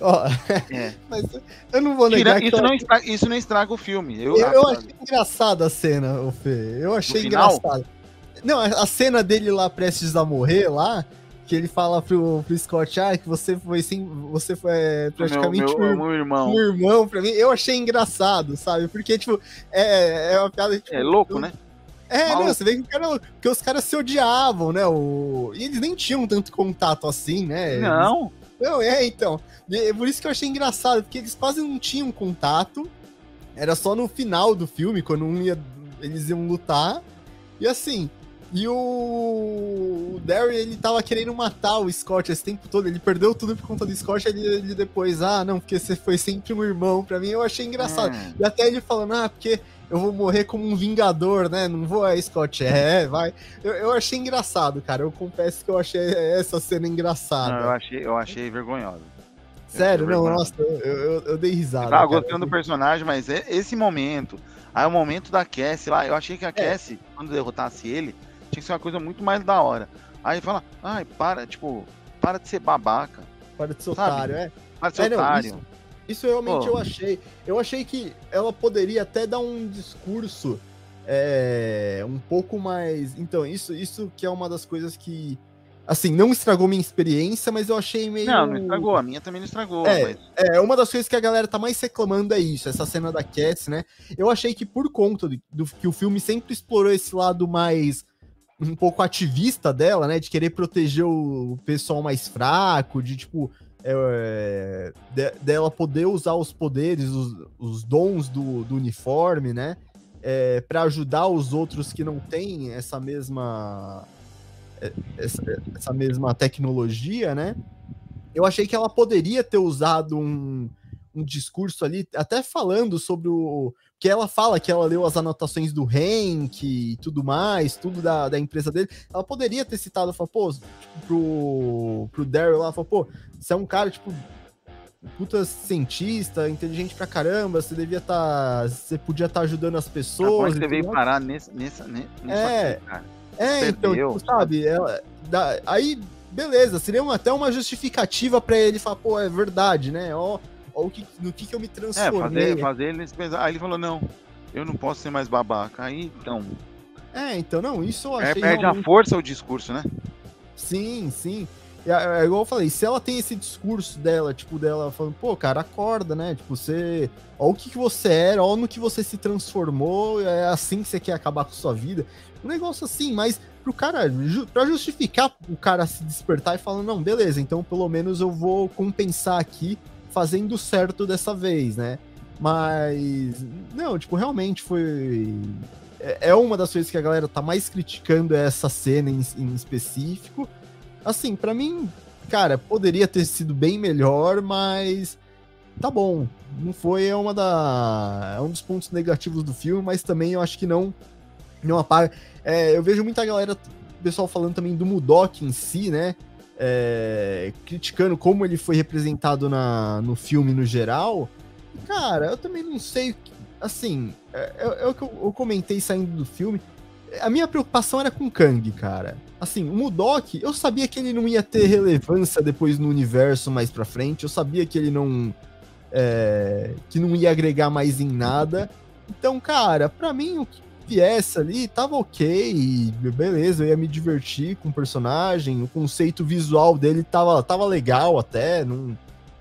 Oh, é. <laughs> Mas eu não vou negar Tira, isso, eu... não estraga, isso não estraga o filme. Eu, eu, eu achei engraçada a cena, o Fê. Eu achei engraçado. Não, a cena dele lá prestes a morrer lá, que ele fala pro, pro Scott, ah, que você foi sim, você foi é, praticamente meu, meu, um, irmão. um irmão pra mim. Eu achei engraçado, sabe? Porque, tipo, é, é uma piada. Tipo, é louco, né? É, não, você vê que, cara, que, os caras se odiavam, né? O... E eles nem tinham tanto contato assim, né? Não. Eles... Não, é, então. É por isso que eu achei engraçado, porque eles quase não tinham contato. Era só no final do filme, quando um ia, eles iam lutar. E assim, e o, o Derry, ele tava querendo matar o Scott esse tempo todo. Ele perdeu tudo por conta do Scott. Ele, ele depois, ah, não, porque você foi sempre um irmão pra mim. Eu achei engraçado. Hum. E até ele falando, ah, porque eu vou morrer como um vingador, né? Não vou, é, Scott. É, vai. Eu, eu achei engraçado, cara. Eu confesso que eu achei essa cena engraçada. Não, eu achei, eu achei vergonhosa. Sério, não, nossa, eu, eu, eu, dei risada. Eu tava cara. gostando do personagem, mas é esse momento. Aí o momento da Cassie lá, eu achei que a é. Cassie, quando derrotasse ele, tinha que ser uma coisa muito mais da hora. Aí fala, ai, para, tipo, para de ser babaca. Para de ser sabe? otário, é. Para de ser é, otário. Não, isso, isso, realmente Pô. eu achei. Eu achei que ela poderia até dar um discurso é, um pouco mais. Então, isso, isso que é uma das coisas que. Assim, não estragou minha experiência, mas eu achei meio. Não, não estragou, a minha também não estragou. É, mas... é uma das coisas que a galera tá mais reclamando é isso, essa cena da Cats, né? Eu achei que por conta do, do que o filme sempre explorou esse lado mais um pouco ativista dela, né? De querer proteger o pessoal mais fraco, de tipo. É, de, dela poder usar os poderes, os, os dons do, do, uniforme, né? É, para ajudar os outros que não têm essa mesma é, essa, essa, mesma tecnologia, né? Eu achei que ela poderia ter usado um, um discurso ali, até falando sobre o, que ela fala que ela leu as anotações do Henk e tudo mais, tudo da, da empresa dele. Ela poderia ter citado, falou, pô, pro, pro Daryl lá, falou, pô, você é um cara, tipo, puta cientista, inteligente pra caramba, você devia estar. Tá, você podia estar tá ajudando as pessoas. Ah, você veio parar nesse, nessa, nessa é, aqui. É, então, tipo, sabe, ela, da, aí beleza, seria uma, até uma justificativa para ele falar, pô, é verdade, né? Ó, ó o que, no que, que eu me transformei. É, fazer, fazer ele pensar. Aí ele falou, não, eu não posso ser mais babaca. Aí, então... É, então, não, isso eu é, achei... É, perde realmente... a força o discurso, né? Sim, sim. É, é, igual eu falei, se ela tem esse discurso dela, tipo, dela falando, pô, cara, acorda, né? Tipo, você. Olha o que, que você era, olha no que você se transformou, é assim que você quer acabar com sua vida. Um negócio assim, mas pro cara, ju pra justificar o cara se despertar e falar, não, beleza, então pelo menos eu vou compensar aqui fazendo certo dessa vez, né? Mas. Não, tipo, realmente foi. É, é uma das coisas que a galera tá mais criticando essa cena em, em específico assim, para mim, cara, poderia ter sido bem melhor, mas tá bom. Não foi é uma da é um dos pontos negativos do filme, mas também eu acho que não não apaga. É, eu vejo muita galera, pessoal falando também do Mudok em si, né? É, criticando como ele foi representado na, no filme no geral. Cara, eu também não sei. Assim, é, é, é o que eu, eu comentei saindo do filme a minha preocupação era com Kang, cara. Assim, o Mudok, eu sabia que ele não ia ter relevância depois no universo mais pra frente. Eu sabia que ele não. É, que não ia agregar mais em nada. Então, cara, pra mim, o que viesse ali tava ok. Beleza, eu ia me divertir com o personagem. O conceito visual dele tava, tava legal até. Não,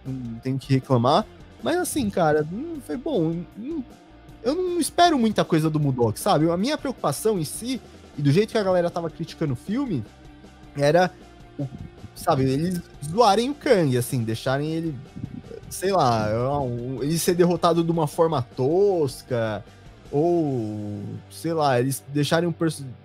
não tenho que reclamar. Mas assim, cara, foi bom. Não, eu não espero muita coisa do Mudok, sabe? A minha preocupação em si, e do jeito que a galera tava criticando o filme, era, o, sabe, eles zoarem o Kang, assim, deixarem ele, sei lá, ele ser derrotado de uma forma tosca, ou, sei lá, eles deixarem um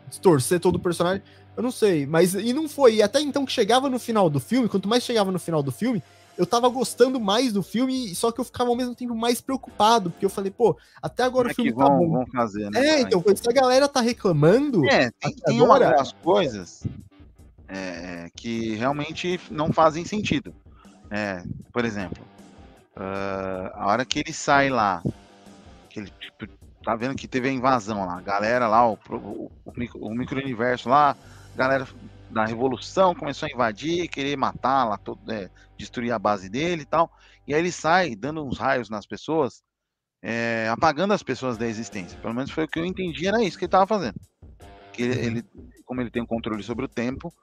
distorcer todo o personagem. Eu não sei, mas e não foi. E até então que chegava no final do filme, quanto mais chegava no final do filme, eu tava gostando mais do filme, só que eu ficava ao mesmo tempo mais preocupado, porque eu falei, pô, até agora é o filme tá vão, tá bom. Vão fazer, né? É, então, se a galera tá reclamando. É, tem, tem agora... uma das coisas é, que realmente não fazem sentido. É, por exemplo, uh, a hora que ele sai lá, que ele tipo, tá vendo que teve a invasão lá, a galera lá, o, o, o micro-universo lá, galera da revolução começou a invadir, querer matar lá, todo, é, destruir a base dele e tal. E aí ele sai dando uns raios nas pessoas, é, apagando as pessoas da existência. Pelo menos foi o que eu entendi, era isso que ele estava fazendo. Que ele, ele, como ele tem um controle sobre o tempo,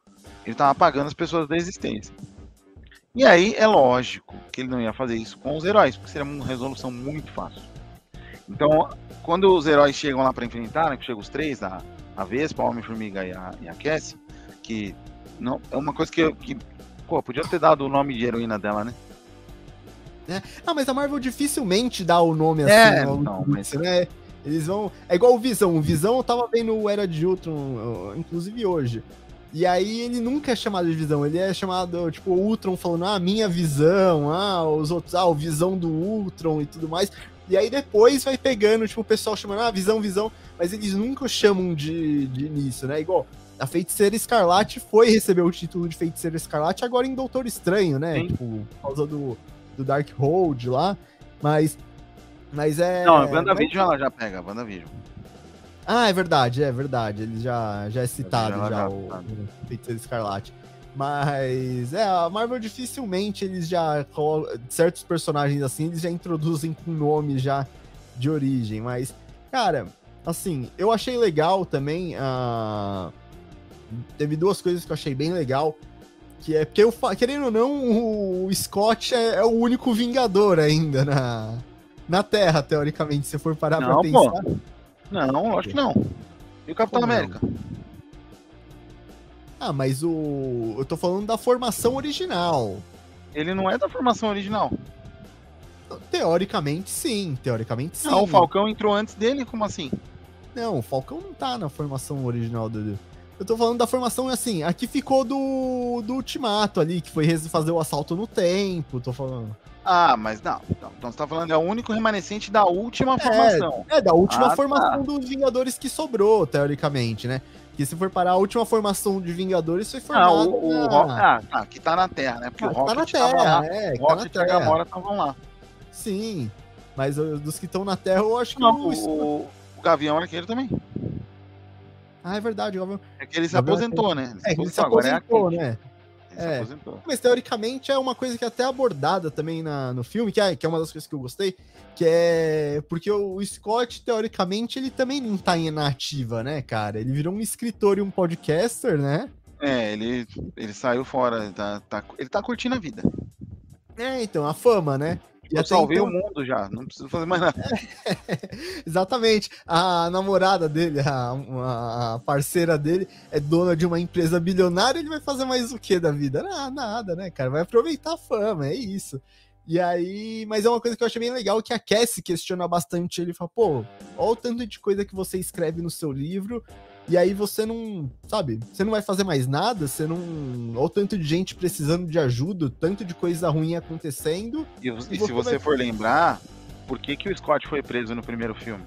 ele estava apagando as pessoas da existência. E aí é lógico que ele não ia fazer isso com os heróis, porque seria uma resolução muito fácil. Então, quando os heróis chegam lá para enfrentar, né, que chegam os três, a, a Vespa, a Homem-Formiga e a, e a Cassie, que não é uma coisa que, que pô, podia ter dado o nome de heroína dela, né? É. Ah, mas a Marvel dificilmente dá o nome assim. É, não, mas... né? Eles vão. É igual o Visão. O Visão eu tava vendo o Era de Ultron, inclusive hoje. E aí ele nunca é chamado de visão, ele é chamado, tipo, o Ultron falando, ah, minha visão, ah, os outros, ah, o visão do Ultron e tudo mais. E aí depois vai pegando, tipo, o pessoal chamando, ah, visão, visão, mas eles nunca chamam de, de início, né? Igual, a Feiticeira Escarlate foi receber o título de Feiticeira Escarlate agora em Doutor Estranho, né? Sim. Tipo, por causa do, do Dark Hold lá. Mas. Mas é. Não, a WandaVision ela já pega, a WandaVision. Ah, é verdade, é verdade. Ele já, já é citado já, já o, o Feiticeiro Escarlate. Mas é, a Marvel dificilmente eles já certos personagens assim, eles já introduzem com nome já de origem, mas cara, assim, eu achei legal também a uh teve duas coisas que eu achei bem legal. Que é porque, eu, querendo ou não, o Scott é, é o único Vingador ainda na, na Terra, teoricamente, se for parar não, pra pensar. Pô. Não, acho que não. E o Capitão Pô, América? Ah, mas o. Eu tô falando da formação original. Ele não é da formação original. Teoricamente, sim. Teoricamente, sim. Não, o Falcão entrou antes dele, como assim? Não, o Falcão não tá na formação original do. Eu tô falando da formação assim, aqui ficou do, do Ultimato ali, que foi fazer o assalto no tempo, tô falando. Ah, mas não. Então, então você tá falando, é o único remanescente da última é, formação. É, da última ah, tá. formação tá. dos Vingadores que sobrou, teoricamente, né? Que se for parar a última formação de Vingadores foi formada... Ah, o, o Rock, ah, tá, que tá na Terra, né? Porque ah, o Rocket tá na Terra, lá, é, o Rocket tá e a Gamora estavam lá. Sim, mas dos que estão na Terra, eu acho que... Não, o, o, o Gavião é aquele também. Ah, é verdade. É que ele se aposentou, né? Ele é, ele se aposentou, é né? É, mas teoricamente é uma coisa que é até abordada também na, no filme, que é, que é uma das coisas que eu gostei, que é porque o, Scott, teoricamente, ele também não tá em nativa, né, cara? Ele virou um escritor e um podcaster, né? É, ele, ele saiu fora, tá, tá, ele tá curtindo a vida. É, então, a fama, né? Eu salvei então... o mundo já, não preciso fazer mais nada. <laughs> Exatamente. A namorada dele, a, a, parceira dele, é dona de uma empresa bilionária, ele vai fazer mais o que da vida? Ah, nada, né, cara? Vai aproveitar a fama, é isso. E aí, mas é uma coisa que eu achei bem legal que a Cassie questiona bastante. Ele fala, pô, olha o tanto de coisa que você escreve no seu livro, e aí você não, sabe, você não vai fazer mais nada, você não. Olha o tanto de gente precisando de ajuda, tanto de coisa ruim acontecendo. E, e, e se você for lembrar, por que, que o Scott foi preso no primeiro filme?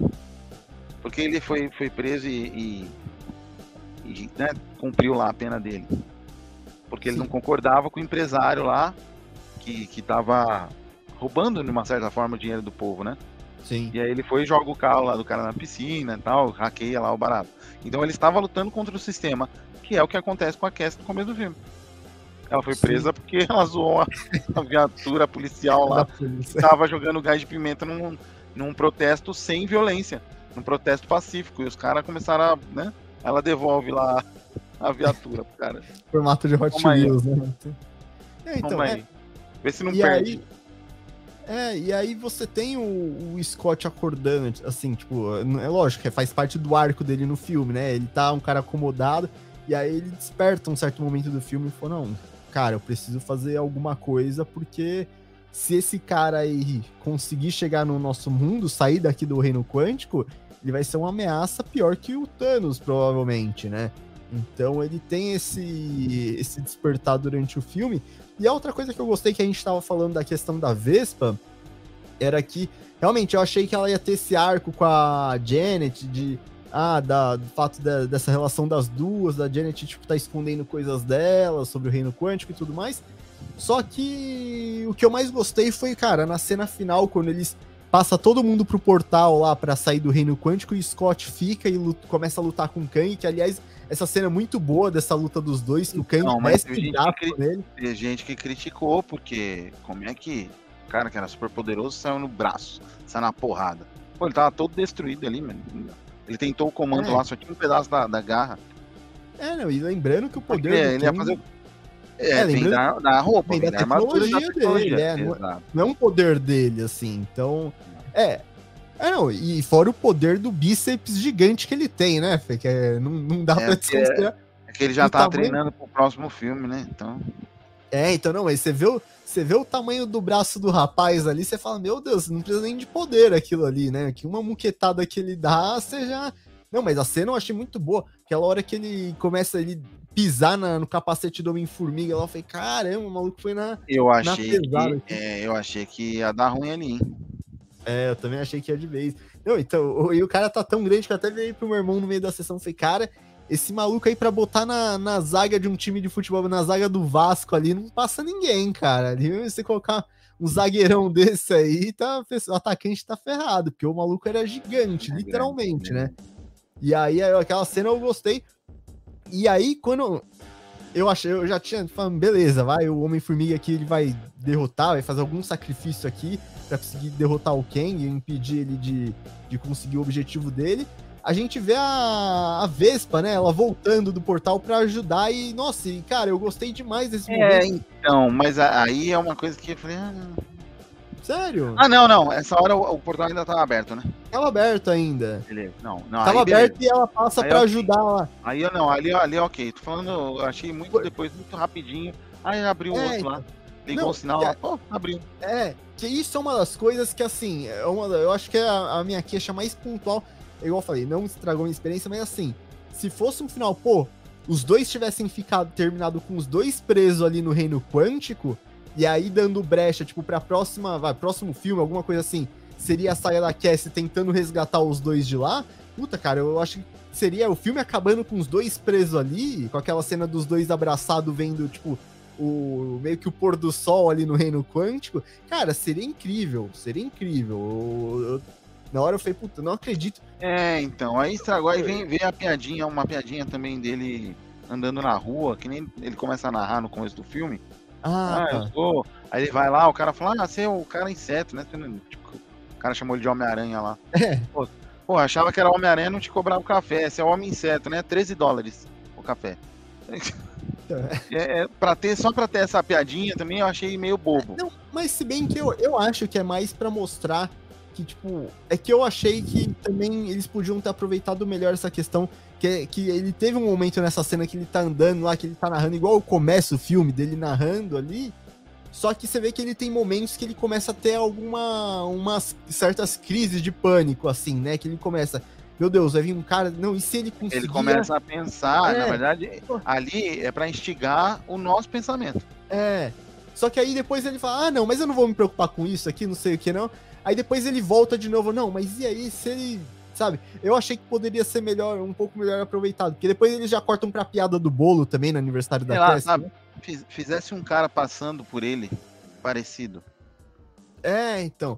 Porque ele foi, foi preso e, e, e né, cumpriu lá a pena dele. Porque ele Sim. não concordava com o empresário lá que, que tava roubando, de uma certa forma, o dinheiro do povo, né? Sim. E aí ele foi e joga o carro lá do cara na piscina e tal, hackeia lá o barato. Então ele estava lutando contra o sistema, que é o que acontece com a Cass no começo do filme. Ela foi presa Sim. porque ela zoou a, a viatura policial lá. <laughs> Estava jogando gás de pimenta num, num protesto sem violência, num protesto pacífico. E os caras começaram a. Né, ela devolve lá a viatura pro cara. Formato de Hot Wheels, né? É, então, é... Vê se não e perde. Aí é, e aí você tem o, o, Scott acordando, assim, tipo, é lógico, faz parte do arco dele no filme, né? Ele tá um cara acomodado, e aí ele desperta um certo momento do filme e fala, não, cara, eu preciso fazer alguma coisa, porque se esse cara aí conseguir chegar no nosso mundo, sair daqui do reino quântico, ele vai ser uma ameaça pior que o Thanos, provavelmente, né? Então ele tem esse, esse despertar durante o filme, e a outra coisa que eu gostei que a gente estava falando da questão da Vespa era que realmente eu achei que ela ia ter esse arco com a Janet de ah, da, do fato de, dessa relação das duas, da Janet tipo tá escondendo coisas dela sobre o reino quântico e tudo mais. Só que o que eu mais gostei foi, cara, na cena final quando eles passa todo mundo pro portal lá para sair do reino quântico e Scott fica e luta, começa a lutar com Kang, que aliás essa cena é muito boa dessa luta dos dois, que o Kang não, mas tem gente, que, nele. tem gente que criticou, porque como é que o cara que era super poderoso saiu no braço, saiu na porrada. Pô, ele tava todo destruído ali, mano. Ele tentou o comando é. lá, só tinha um pedaço da, da garra. É, não, e lembrando que o poder. É, ele Kang... ia fazer. É, é vem da, da roupa, vem da, da tecnologia, da tecnologia dele, é, não, não é um poder dele, assim, então. É, é, não, e fora o poder do bíceps gigante que ele tem, né, Fê? Que é, não, não dá é, pra desconsiderar. É, é que ele já tá tamanho... treinando pro próximo filme, né? Então. É, então não, aí você vê, o, você vê o tamanho do braço do rapaz ali, você fala, meu Deus, não precisa nem de poder aquilo ali, né? Que uma muquetada que ele dá, você já. Não, mas a cena eu achei muito boa. Aquela hora que ele começa ele pisar na, no capacete do Homem-Formiga, eu falei, caramba, o maluco foi na. Eu achei, na que, é, eu achei que ia dar ruim ali, hein? É, eu também achei que ia de vez. Não, então, e o cara tá tão grande que eu até virei pro meu irmão no meio da sessão e falei, cara, esse maluco aí pra botar na, na zaga de um time de futebol, na zaga do Vasco ali, não passa ninguém, cara. Ali você colocar um zagueirão <laughs> desse aí, tá, o atacante tá ferrado, porque o maluco era gigante, literalmente, né? E aí, aquela cena eu gostei. E aí, quando eu achei, eu já tinha falando, beleza, vai, o Homem-Formiga aqui ele vai derrotar, vai fazer algum sacrifício aqui para conseguir derrotar o Kang e impedir ele de, de conseguir o objetivo dele. A gente vê a, a Vespa, né? Ela voltando do portal para ajudar e, nossa, e, cara, eu gostei demais desse é, momento. então, mas aí é uma coisa que eu falei, ah, Sério? Ah, não, não. Essa hora o, o portal ainda tava aberto, né? Tava aberto ainda. Beleza. Não, não. Tava aberto e ela passa aí, pra ajudar lá. Aí eu não, ali, ali ok. Tô falando, eu achei muito depois, muito rapidinho. Aí abriu o é, outro lá. Então. Ligou não, o sinal lá, pô, abriu. É, que isso é uma das coisas que, assim, é uma, eu acho que é a, a minha queixa mais pontual. Igual eu falei, não estragou minha experiência, mas assim, se fosse um final, pô, os dois tivessem ficado terminado com os dois presos ali no reino quântico, e aí dando brecha, tipo, pra próxima, vai, próximo filme, alguma coisa assim, seria a saia da Cassie tentando resgatar os dois de lá. Puta, cara, eu acho que seria o filme acabando com os dois presos ali, com aquela cena dos dois abraçados vendo, tipo, o meio que o pôr do sol ali no reino quântico. Cara, seria incrível, seria incrível. Eu, eu, na hora eu falei, puta, não acredito. É, então, aí estragou, aí vem, vem a piadinha, uma piadinha também dele andando na rua, que nem ele começa a narrar no começo do filme. Ah, Ah, eu tá. sou. Aí ele vai lá, o cara fala, ah, você é o cara inseto, né? Tipo, o cara chamou ele de Homem-Aranha lá. É. Pô, pô, achava que era Homem-Aranha não te cobrava o café. Você é homem inseto, né? 13 dólares o café. É, <laughs> é, pra ter, só pra ter essa piadinha também eu achei meio bobo. Não, mas se bem que eu, eu acho que é mais pra mostrar que, tipo, é que eu achei que também eles podiam ter aproveitado melhor essa questão, que, que ele teve um momento nessa cena que ele tá andando lá, que ele tá narrando, igual começa o filme dele narrando ali, só que você vê que ele tem momentos que ele começa a ter alguma, umas certas crises de pânico, assim, né, que ele começa, meu Deus, vai vir um cara, não, e se ele conseguir... Ele começa a pensar, É. na verdade, ali é pra instigar o nosso pensamento. É. Só que aí depois ele fala, ah, não, mas eu não vou me preocupar com isso aqui, não sei o que não. Aí depois ele volta de novo, não, mas e aí se ele. Sabe? Eu achei que poderia ser melhor, um pouco melhor aproveitado. Porque depois eles já cortam pra piada do bolo também no aniversário Sei da lá, sabe? Fiz- Fizesse um cara passando por ele, parecido. É, então.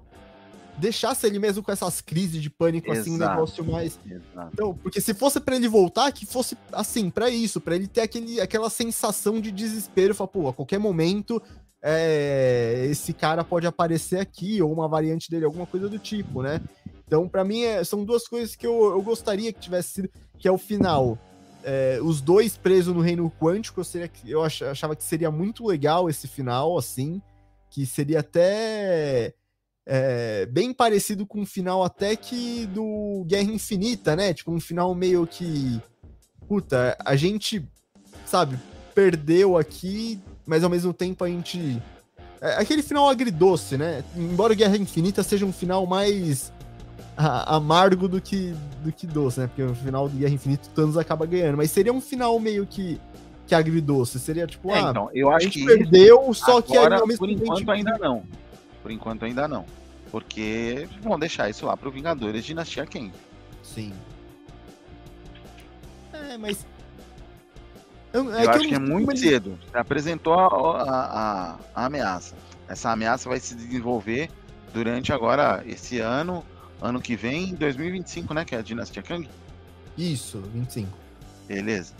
Deixasse ele mesmo com essas crises de pânico, assim, um Exato. negócio mais. Exato. Então, porque se fosse pra ele voltar, que fosse assim, pra isso, pra ele ter aquele, aquela sensação de desespero, falar, pô, a qualquer momento é, esse cara pode aparecer aqui, ou uma variante dele, alguma coisa do tipo, né? Então, pra mim, é- são duas coisas que eu, eu gostaria que tivesse sido, que é o final. é, os dois presos no reino quântico, eu, seria, eu ach- achava que seria muito legal esse final, assim, que seria até é, bem parecido com o final até que do Guerra Infinita, né? Tipo, um final meio que. Puta, a gente, sabe, perdeu aqui, mas ao mesmo tempo a gente. É, aquele final agridoce, né? Embora Guerra Infinita seja um final mais amargo do que, do que doce, né? Porque no final do Guerra Infinita o Thanos acaba ganhando. Mas seria um final meio que, que agridoce. Seria tipo, É, ah, então, eu a acho gente que perdeu, só que agora, por a enquanto gente- ainda não. Por enquanto ainda não. Porque vão deixar isso lá pro Vingadores Dinastia Kang. Sim. É, mas. Eu, eu que acho não que é muito eles- cedo. Você apresentou a, a- a- a ameaça. Essa ameaça vai se desenvolver durante agora esse ano, ano que vem, 2025, né? Que é a Dinastia Kang. Isso, 25. Beleza.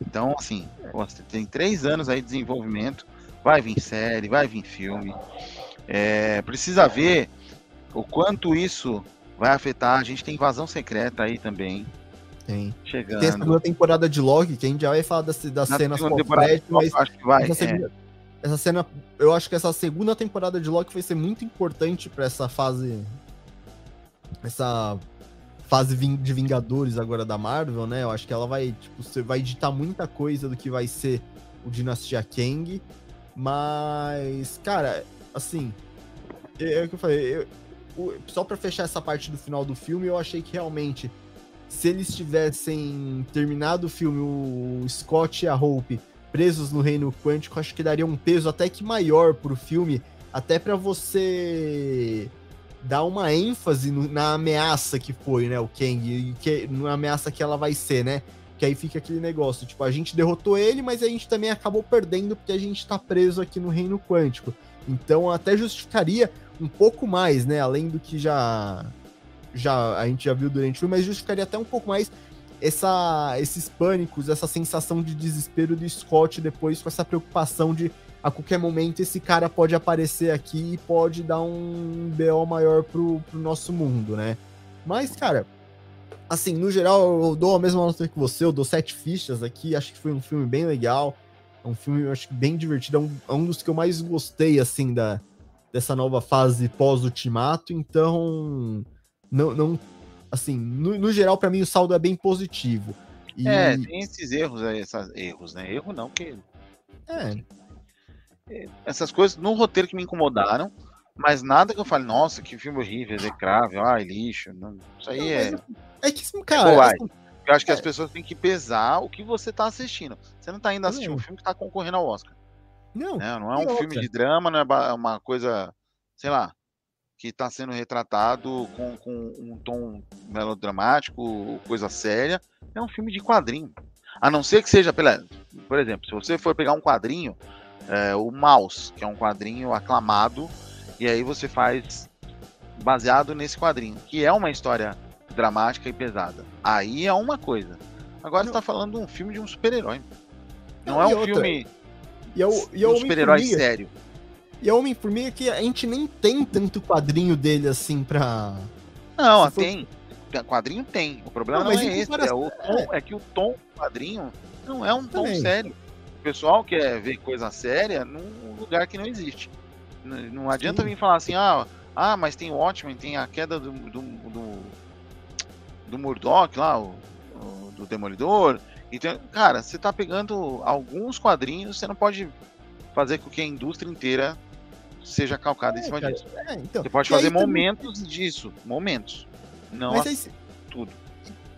Então, assim, você tem três anos aí de desenvolvimento. Vai vir série, vai vir filme. É, precisa ver o quanto isso vai afetar. A gente tem invasão secreta aí também Tem. chegando. Tem a segunda temporada de Loki, que a gente já vai falar das, das Na cenas pós-crédito, mas eu acho que vai. essa, é. segunda, essa cena. Eu acho que essa segunda temporada de Loki vai ser muito importante pra essa fase. Essa fase de Vingadores agora da Marvel, né? Eu acho que ela vai, tipo, você vai ditar muita coisa do que vai ser o Dinastia Kang. Mas, cara, assim. É, é o que eu falei. eu- só pra fechar essa parte do final do filme, eu achei que realmente se eles tivessem terminado o filme, o Scott e a Hope presos no reino quântico, acho que daria um peso até que maior pro filme, até pra você dar uma ênfase no- na ameaça que foi, né, o Kang, que, na ameaça que ela vai ser, né? Que aí fica aquele negócio, tipo, a gente derrotou ele, mas a gente também acabou perdendo porque a gente tá preso aqui no reino quântico. Então até justificaria um pouco mais, né, além do que já já a gente já viu durante o filme, mas justificaria até um pouco mais essa, esses pânicos, essa sensação de desespero do Scott depois com essa preocupação de a qualquer momento esse cara pode aparecer aqui e pode dar um BO maior pro, pro nosso mundo, né? Mas, cara, assim, no geral, eu dou a mesma nota que você, eu dou sete fichas aqui, acho que foi um filme bem legal, é um filme, eu acho que bem divertido, é um, é um dos que eu mais gostei, assim, da, dessa nova fase pós-ultimato, então, não, não assim, no, no geral, pra mim, o saldo é bem positivo. E, É, tem esses erros aí, esses erros, né? Erro não, porque é, essas coisas no roteiro que me incomodaram, mas nada que eu fale, nossa, que filme horrível, execrável, ai, lixo. Não, isso aí é. Mas, É que, cara, bobagem. assim, Eu acho que é. as pessoas têm que pesar o que você tá assistindo. Você não tá indo assistir um filme que tá concorrendo ao Oscar. não, né? Não é um filme outra? de drama, não é uma coisa, sei lá, que tá sendo retratado com, com um tom melodramático, coisa séria. É um filme de quadrinho. A não ser que seja pela. Por exemplo, se você for pegar um quadrinho, é, o Mouse, que é um quadrinho aclamado, e aí você faz baseado nesse quadrinho, que é uma história dramática e pesada. Aí é uma coisa. Agora Não. você tá falando de um filme de um super-herói. Não, Não, é um outra, filme E é o, e de é um super-herói sério. E é Homem-Formiga que a gente nem tem tanto quadrinho dele assim pra. Não, for- tem. Quadrinho tem. O problema Não, não, é esse. É, comparação- o tom, é que o tom do quadrinho não é um tom Também. sério. Pessoal quer ver coisa séria num lugar que não existe. N- Não adianta Sim. vir falar assim, ah, ah, mas tem o Watchmen, tem a queda do, do, do, do Murdoch lá, o, o- do Demolidor. Então, cara, você tá pegando alguns quadrinhos, você não pode fazer com que a indústria inteira seja calcada em cima cara, disso. É, então. Você pode E fazer também- momentos disso, momentos. Não Mas aí, tudo.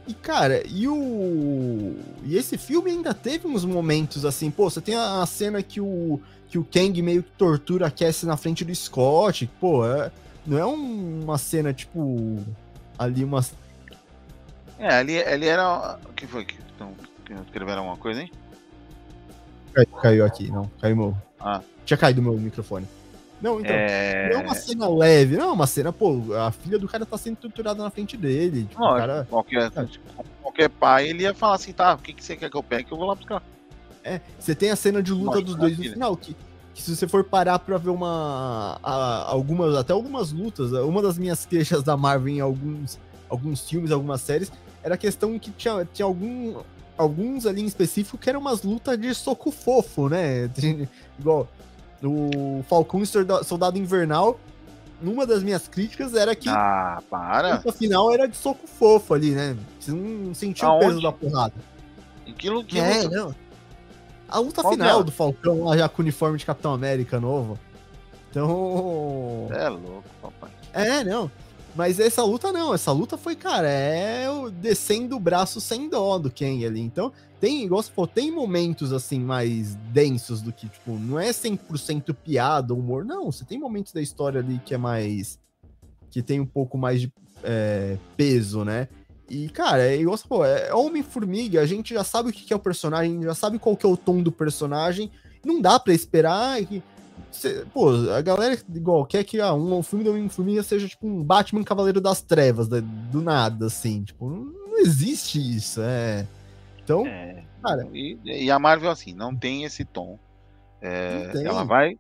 E, cara, e o. E esse filme ainda teve uns momentos assim, pô, você tem a, a cena que o. Que o Kang meio que tortura a Cassie na frente do Scott. Pô, é- não é um- uma cena, tipo. Ali uma. É, ali, ali era. O que foi que então, que escreveram alguma coisa, hein? Cai- Caiu aqui, não. Caiu meu. Ah. Tinha caído meu microfone. Não, então. É. Não é uma cena leve, não é uma cena, pô, a filha do cara tá sendo torturada na frente dele. Tipo, o Lógico, cara. qualquer, qualquer pai ele ia falar assim, tá, o que, que você quer que eu pegue? que Eu vou lá buscar. É, você tem a cena de luta Mostra dos pra dois no final, que, que se você for parar pra ver uma. a- algumas, até algumas lutas, uma das minhas queixas da Marvel em alguns, alguns filmes, algumas séries, era a questão que tinha, tinha algum, alguns ali em específico que eram umas lutas de soco fofo, né? <laughs> Igual o Falcão e Solda- Soldado Invernal. Numa das minhas críticas era que Ah, a para. luta final era de soco fofo ali, né? Você não sentia o peso Aonde? da porrada. Aquilo que É, luta- não. A luta Qual final dela? do Falcão lá já com o uniforme de Capitão América novo. Então. É louco, papai. É, não. Mas essa luta não, essa luta foi, cara, é o descendo o braço sem dó do Ken ali. Então, tem, igual você falou, tem momentos assim mais densos do que, tipo, não é 100% piada, humor, não. Você tem momentos da história ali que é mais. que tem um pouco mais de é, peso, né? E, cara, é igual você falou, é Homem-Formiga, a gente já sabe o que é o personagem, já sabe qual que é o tom do personagem. Não dá pra esperar. Cê- pô, a galera igual quer que ah, um, um filme do Homem-Formiga seja tipo um Batman Cavaleiro das Trevas, da- do nada, assim. Tipo, não, não existe isso, é. Então, É, cara, e, e a Marvel, assim, não tem esse tom. É, tem. ela vai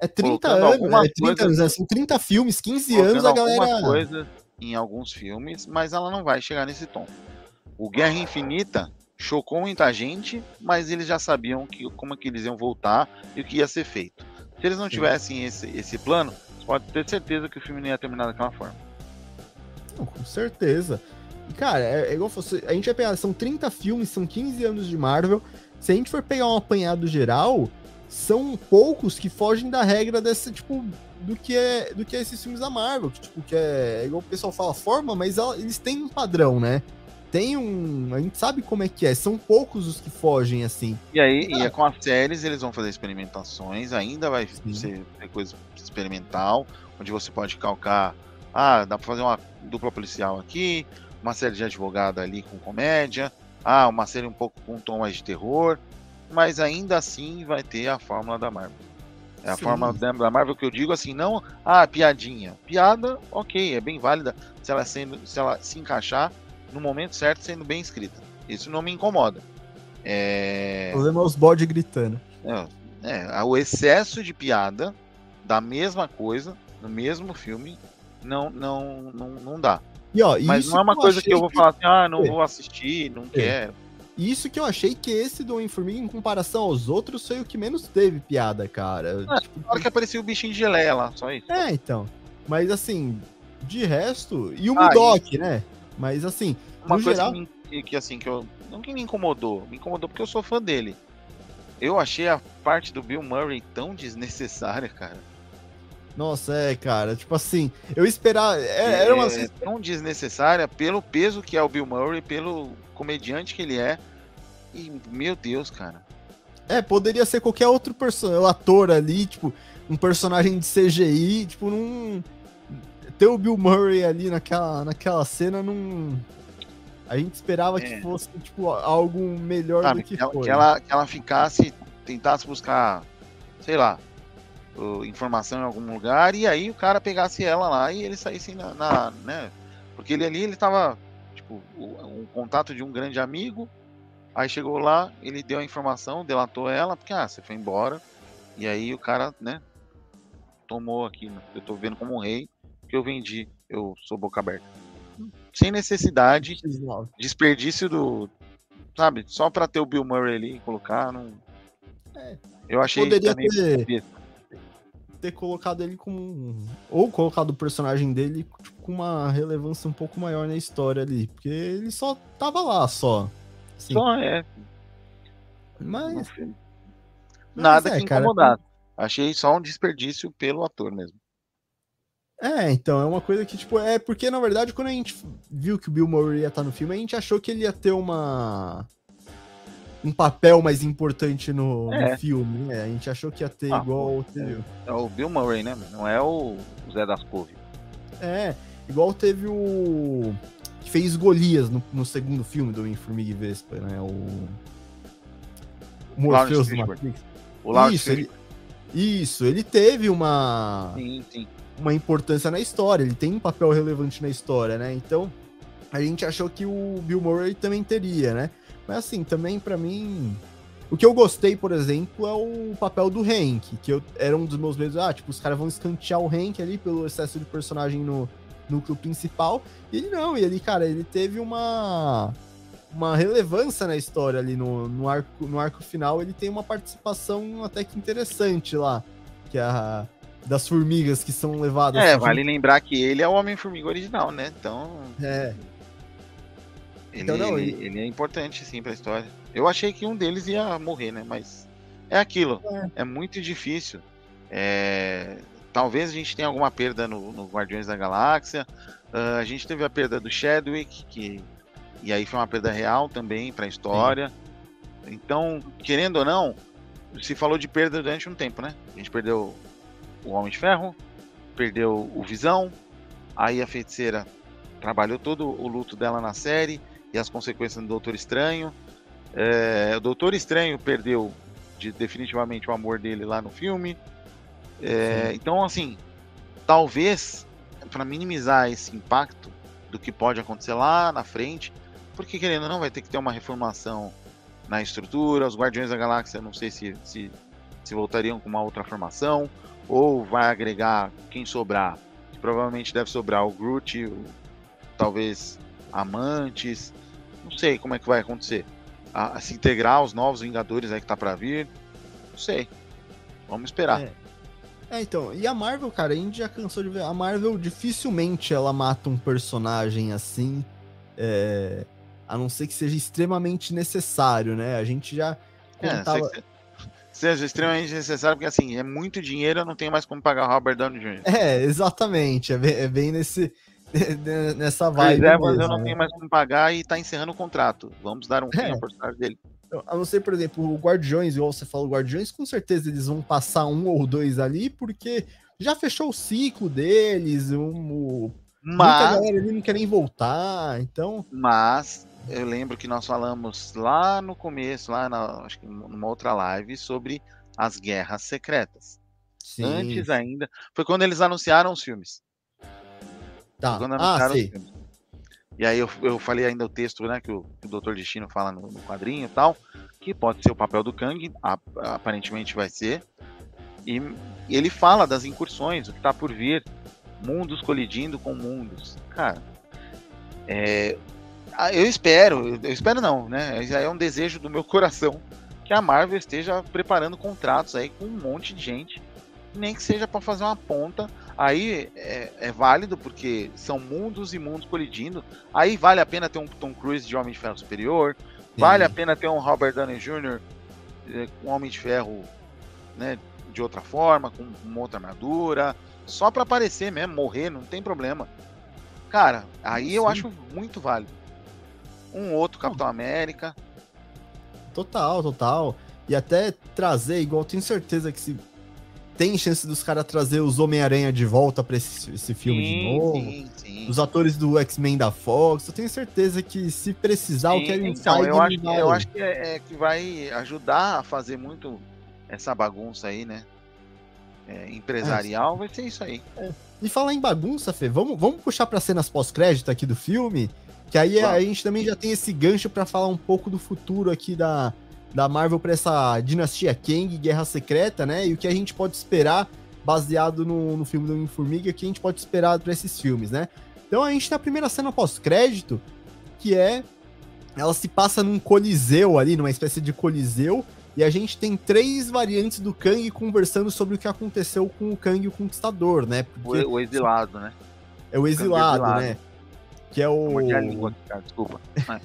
é 30 colocando anos, é 30 coisa- anos, né? são 30 filmes, 15 anos a galera. coisa em alguns filmes, mas ela não vai chegar nesse tom. O Guerra Infinita chocou muita gente, mas eles já sabiam que, como é que eles iam voltar e o que ia ser feito. Se eles não Sim. tivessem esse, esse plano, você pode ter certeza que o filme não ia terminar daquela forma. Não, com certeza. E, Cara, é, é igual você. A gente vai pegar. São 30 filmes, são 15 anos de Marvel. Se a gente for pegar um apanhado geral, são poucos que fogem da regra desse, tipo, do que é, do que é esses filmes da Marvel. Que, tipo, que é, é igual o pessoal fala forma, mas ela- eles têm um padrão, né? Tem um. A gente sabe como é que é. São poucos os que fogem assim. E aí, Ah. e é com as séries, eles vão fazer experimentações, ainda vai Sim. ser coisa experimental, onde você pode calcar, ah, dá pra fazer uma dupla policial aqui, uma série de advogado ali com comédia, ah, uma série um pouco com um tom mais de terror, mas ainda assim vai ter a fórmula da Marvel. É a Sim. fórmula da da Marvel que eu digo assim, não, ah, piadinha. Piada, ok, é bem válida se ela, sendo, se ela se encaixar no momento certo, sendo bem escrita. Isso não me incomoda. É... O problema é os bode gritando. É, é, o excesso de piada da mesma coisa, no mesmo filme, não, não, não, não dá. E, ó, Mas não é uma coisa que eu vou falar assim, ah, não É. vou assistir, não quero. Isso que eu achei que esse do Homem-Formiga, em comparação aos outros, foi o que menos teve piada, cara. Ah, Tipo, Na hora que apareceu o bichinho de geleia lá, só isso. É, então. Mas assim, de resto. E o Ah, Mudok, né? Mas assim, Uma coisa geral. que, me- que, assim, que eu. Não que me incomodou, me incomodou porque eu sou fã dele. Eu achei a parte do Bill Murray tão desnecessária, cara. Nossa, é, cara. Tipo assim, eu esperava. é- Era uma. É tão desnecessária pelo peso que é o Bill Murray, pelo comediante que ele é. E, meu Deus, cara. É, poderia ser qualquer outro personagem, ator ali, tipo, um personagem de CGI, tipo, não. Ter o Bill Murray ali naquela, naquela cena não. A gente esperava É. que fosse, tipo, algo melhor Sabe, do que, que, ela, foi. que, ela, que ela ficasse, tentasse buscar, sei lá, informação em algum lugar, e aí o cara pegasse ela lá e ele saísse na, na- né? Porque ele ali, ele tava, tipo, o- um contato de um grande amigo, Aí chegou lá, ele deu a informação, delatou ela, porque ah, você foi embora. E aí o cara, né, tomou aqui, eu tô vendo como um rei, que eu vendi, eu sou boca aberta. Sem necessidade, desperdício do, sabe, só pra ter o Bill Murray ali e colocar, não... É, eu achei Poderia ter, ter colocado ele como. Ou colocado o personagem dele tipo, com uma relevância um pouco maior na história ali. Porque ele só tava lá, só. Assim. Só é. Mas. Nada é, que incomodasse. Achei só um desperdício pelo ator mesmo. É, então, é uma coisa que, tipo, é porque, na verdade, quando a gente viu que o Bill Murray ia estar no filme, a gente achou que ele ia ter uma um papel mais importante no, é. no filme, né? A gente achou que ia ter ah, igual teve. É o Bill Murray, né? Não é o Zé das Couve. É, igual teve o. que fez Golias no, no segundo filme do Homem-Formiga e Vespa, né? O. Morpheus do Matrix. O Isso, ele... Isso, ele teve uma. Sim, sim. Uma importância na história, ele tem um papel relevante na história, né? Então, a gente achou que o Bill Murray também teria, né? Mas assim, também para mim. O que eu gostei, por exemplo, é o papel do Hank, que eu, era um dos meus medos. Ah, tipo, os caras vão escantear o Hank ali pelo excesso de personagem no núcleo principal. E ele não, e ele, cara, ele teve uma uma relevância na história ali no, no, arco, no arco final. Ele tem uma participação até que interessante lá, que é a das formigas que são levadas. É, vale lembrar que ele é o Homem-Formiga original, né? Então. É. Ele, então, não, ele, ele, é importante, sim, pra história. Eu achei que um deles ia morrer, né? Mas é aquilo. É, é muito difícil. É... Talvez a gente tenha alguma perda no, no Guardiões da Galáxia. Uh, a gente teve a perda do Chadwick, que e aí foi uma perda real também para a história. Sim. Então, querendo ou não, se falou de perda durante um tempo, né? A gente perdeu o Homem de Ferro, perdeu o Visão, aí a feiticeira trabalhou todo o luto dela na série, e as consequências do Doutor Estranho. É, o Doutor Estranho perdeu de, definitivamente o amor dele lá no filme. É, então, assim, talvez para minimizar esse impacto do que pode acontecer lá na frente, porque querendo ou não, vai ter que ter uma reformação na estrutura. Os Guardiões da Galáxia, não sei se, se, se voltariam com uma outra formação, ou vai agregar quem sobrar. Provavelmente deve sobrar o Groot, o, talvez Amantes, não sei como é que vai acontecer. A, a se integrar aos novos Vingadores aí que tá para vir. Não sei. Vamos esperar. É. é. então, e a Marvel, cara, a gente já cansou de ver. A Marvel dificilmente ela mata um personagem assim. É, a não ser que seja extremamente necessário, né? A gente já contava... É, seja extremamente necessário, porque assim, é muito dinheiro, eu não tenho mais como pagar o Robert Downey Jr. É, exatamente. É bem, é bem nesse, <laughs> nessa vibe. Reservas mesmo, eu não né? tenho mais como pagar e tá encerrando o contrato. Vamos dar um fim é. ao dele. A não ser, por exemplo, o Guardiões, igual você falou, Guardiões, com certeza eles vão passar um ou dois ali, porque já fechou o ciclo deles, um, mas, muita galera ali não quer nem voltar, então... Mas, eu lembro que nós falamos lá no começo, lá na, acho que numa outra live, sobre as guerras secretas. Sim. Antes ainda, foi quando eles anunciaram os filmes. Tá. Quando ah, sim. E aí eu, eu falei ainda o texto, né, que o, que o Dr. Destino fala no, no, quadrinho e tal, que pode ser o papel do Kang, aparentemente vai ser. E ele fala das incursões, o que está por vir, mundos colidindo com mundos. Cara, é, eu espero, eu espero não, né? Já é um desejo do meu coração que a Marvel esteja preparando contratos aí com um monte de gente, nem que seja para fazer uma ponta Aí é, é, válido porque são mundos e mundos colidindo. Aí vale a pena ter um Tom Cruise de Homem de Ferro Superior. Vale a pena ter um Robert Downey Jr. É, com Homem de Ferro né, de outra forma, com uma outra armadura. Só para aparecer mesmo, morrer, não tem problema. Cara, aí Sim. eu acho muito válido. Um outro Capitão América. Total, total. E até trazer, igual tenho certeza que se tem chance dos caras trazer os Homem-Aranha de volta pra esse, esse filme sim, de novo. Sim, sim. Os atores do X-Men da Fox. Eu tenho certeza que se precisar, sim, o Kevin então, eu acho, vai... eu acho que é, é, que vai ajudar a fazer muito essa bagunça aí, né? É, empresarial, é, vai ser isso aí. É. E falar em bagunça, Fê, vamos, vamos puxar para cenas pós-crédito aqui do filme. Que aí claro. a gente também já tem esse gancho para falar um pouco do futuro aqui da, da Marvel para essa dinastia Kang, Guerra Secreta, né? E o que a gente pode esperar baseado no, no filme do Homem-Formiga, que a gente pode esperar para esses filmes, né? Então a gente tem a primeira cena pós-crédito, que é. Ela se passa num coliseu ali, numa espécie de coliseu, e a gente tem três variantes do Kang conversando sobre o que aconteceu com o Kang o Conquistador, né? Porque, o, exilado, né? É o exilado, exilado. né? Que é o. a língua, cara, desculpa. <laughs>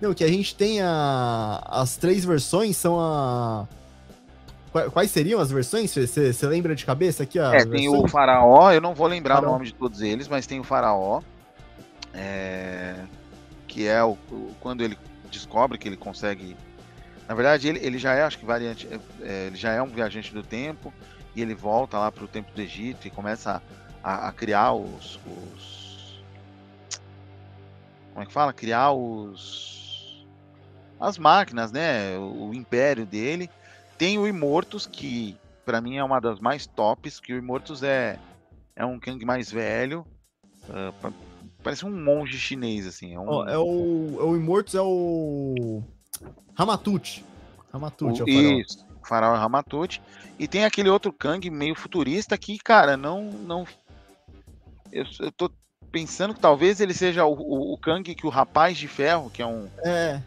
Não, que a gente tem a... as três versões são a. Quais seriam as versões? Você lembra de cabeça aqui? A é, tem o Faraó, eu não vou lembrar faraó. o nome de todos eles, mas tem o Faraó. É... Que é o, quando ele descobre que ele consegue. Na verdade, ele, ele já é, acho que variante. É, é ele já é um viajante do tempo. E ele volta lá para o tempo do Egito e começa a, a criar os, os, Como é que fala? Criar os. As máquinas, né? O, o império dele. Tem o Imortus, que para mim é uma das mais tops, que o Imortus é, é um Kang mais velho. Uh, parece um monge chinês, assim. É, um... oh, é o, é o Imortus é o. Ramatuchi o, é o faraó. Isso, o faraó é. E tem aquele outro Kang meio futurista que, cara, não. não... Eu, eu tô pensando que talvez ele seja o, o, o Kang que o rapaz de ferro, que é um. É.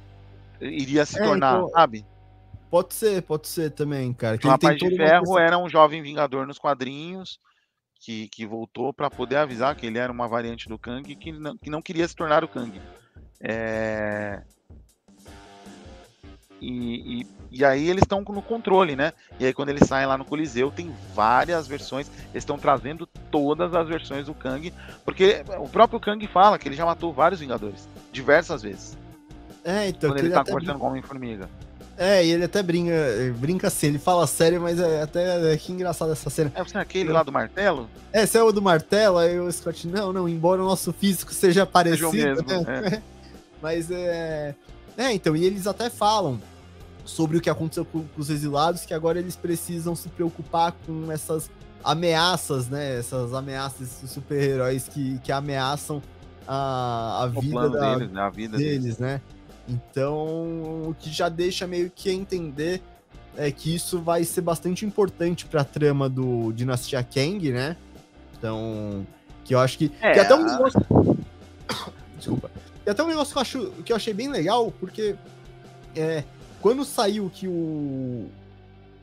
Iria se é, tornar, então... sabe? Pode ser, pode ser também, cara. Que o Rapaz de Ferro era um jovem vingador nos quadrinhos que, que voltou para poder avisar que ele era uma variante do Kang que não, que não queria se tornar o Kang. É... E, e, e, aí eles estão no controle, né? E aí quando eles saem lá no Coliseu, tem várias versões. Eles estão trazendo todas as versões do Kang, porque o próprio Kang fala que ele já matou vários Vingadores, diversas vezes. É, então. Quando ele tá conversando com o Homem-Formiga. É, e ele até brinca, brinca assim, ele fala sério, mas é até é que engraçado essa cena. É você é aquele lá do martelo? É, você é o do martelo, aí o Scott, não, não, embora o nosso físico seja parecido, mesmo, né? É. <laughs> mas é. É, então, e eles até falam sobre o que aconteceu com, com os exilados, que agora eles precisam se preocupar com essas ameaças, né? Essas ameaças, esses super-heróis que, que ameaçam a, a vida da, deles, né? A vida deles, deles, né? Então, o que já deixa meio que entender é que isso vai ser bastante importante para a trama do Dinastia Kang, né? Então, que eu acho que, é, que até um negócio <coughs> Desculpa. E até um negócio que eu, acho, que eu achei bem legal, porque é, quando saiu que o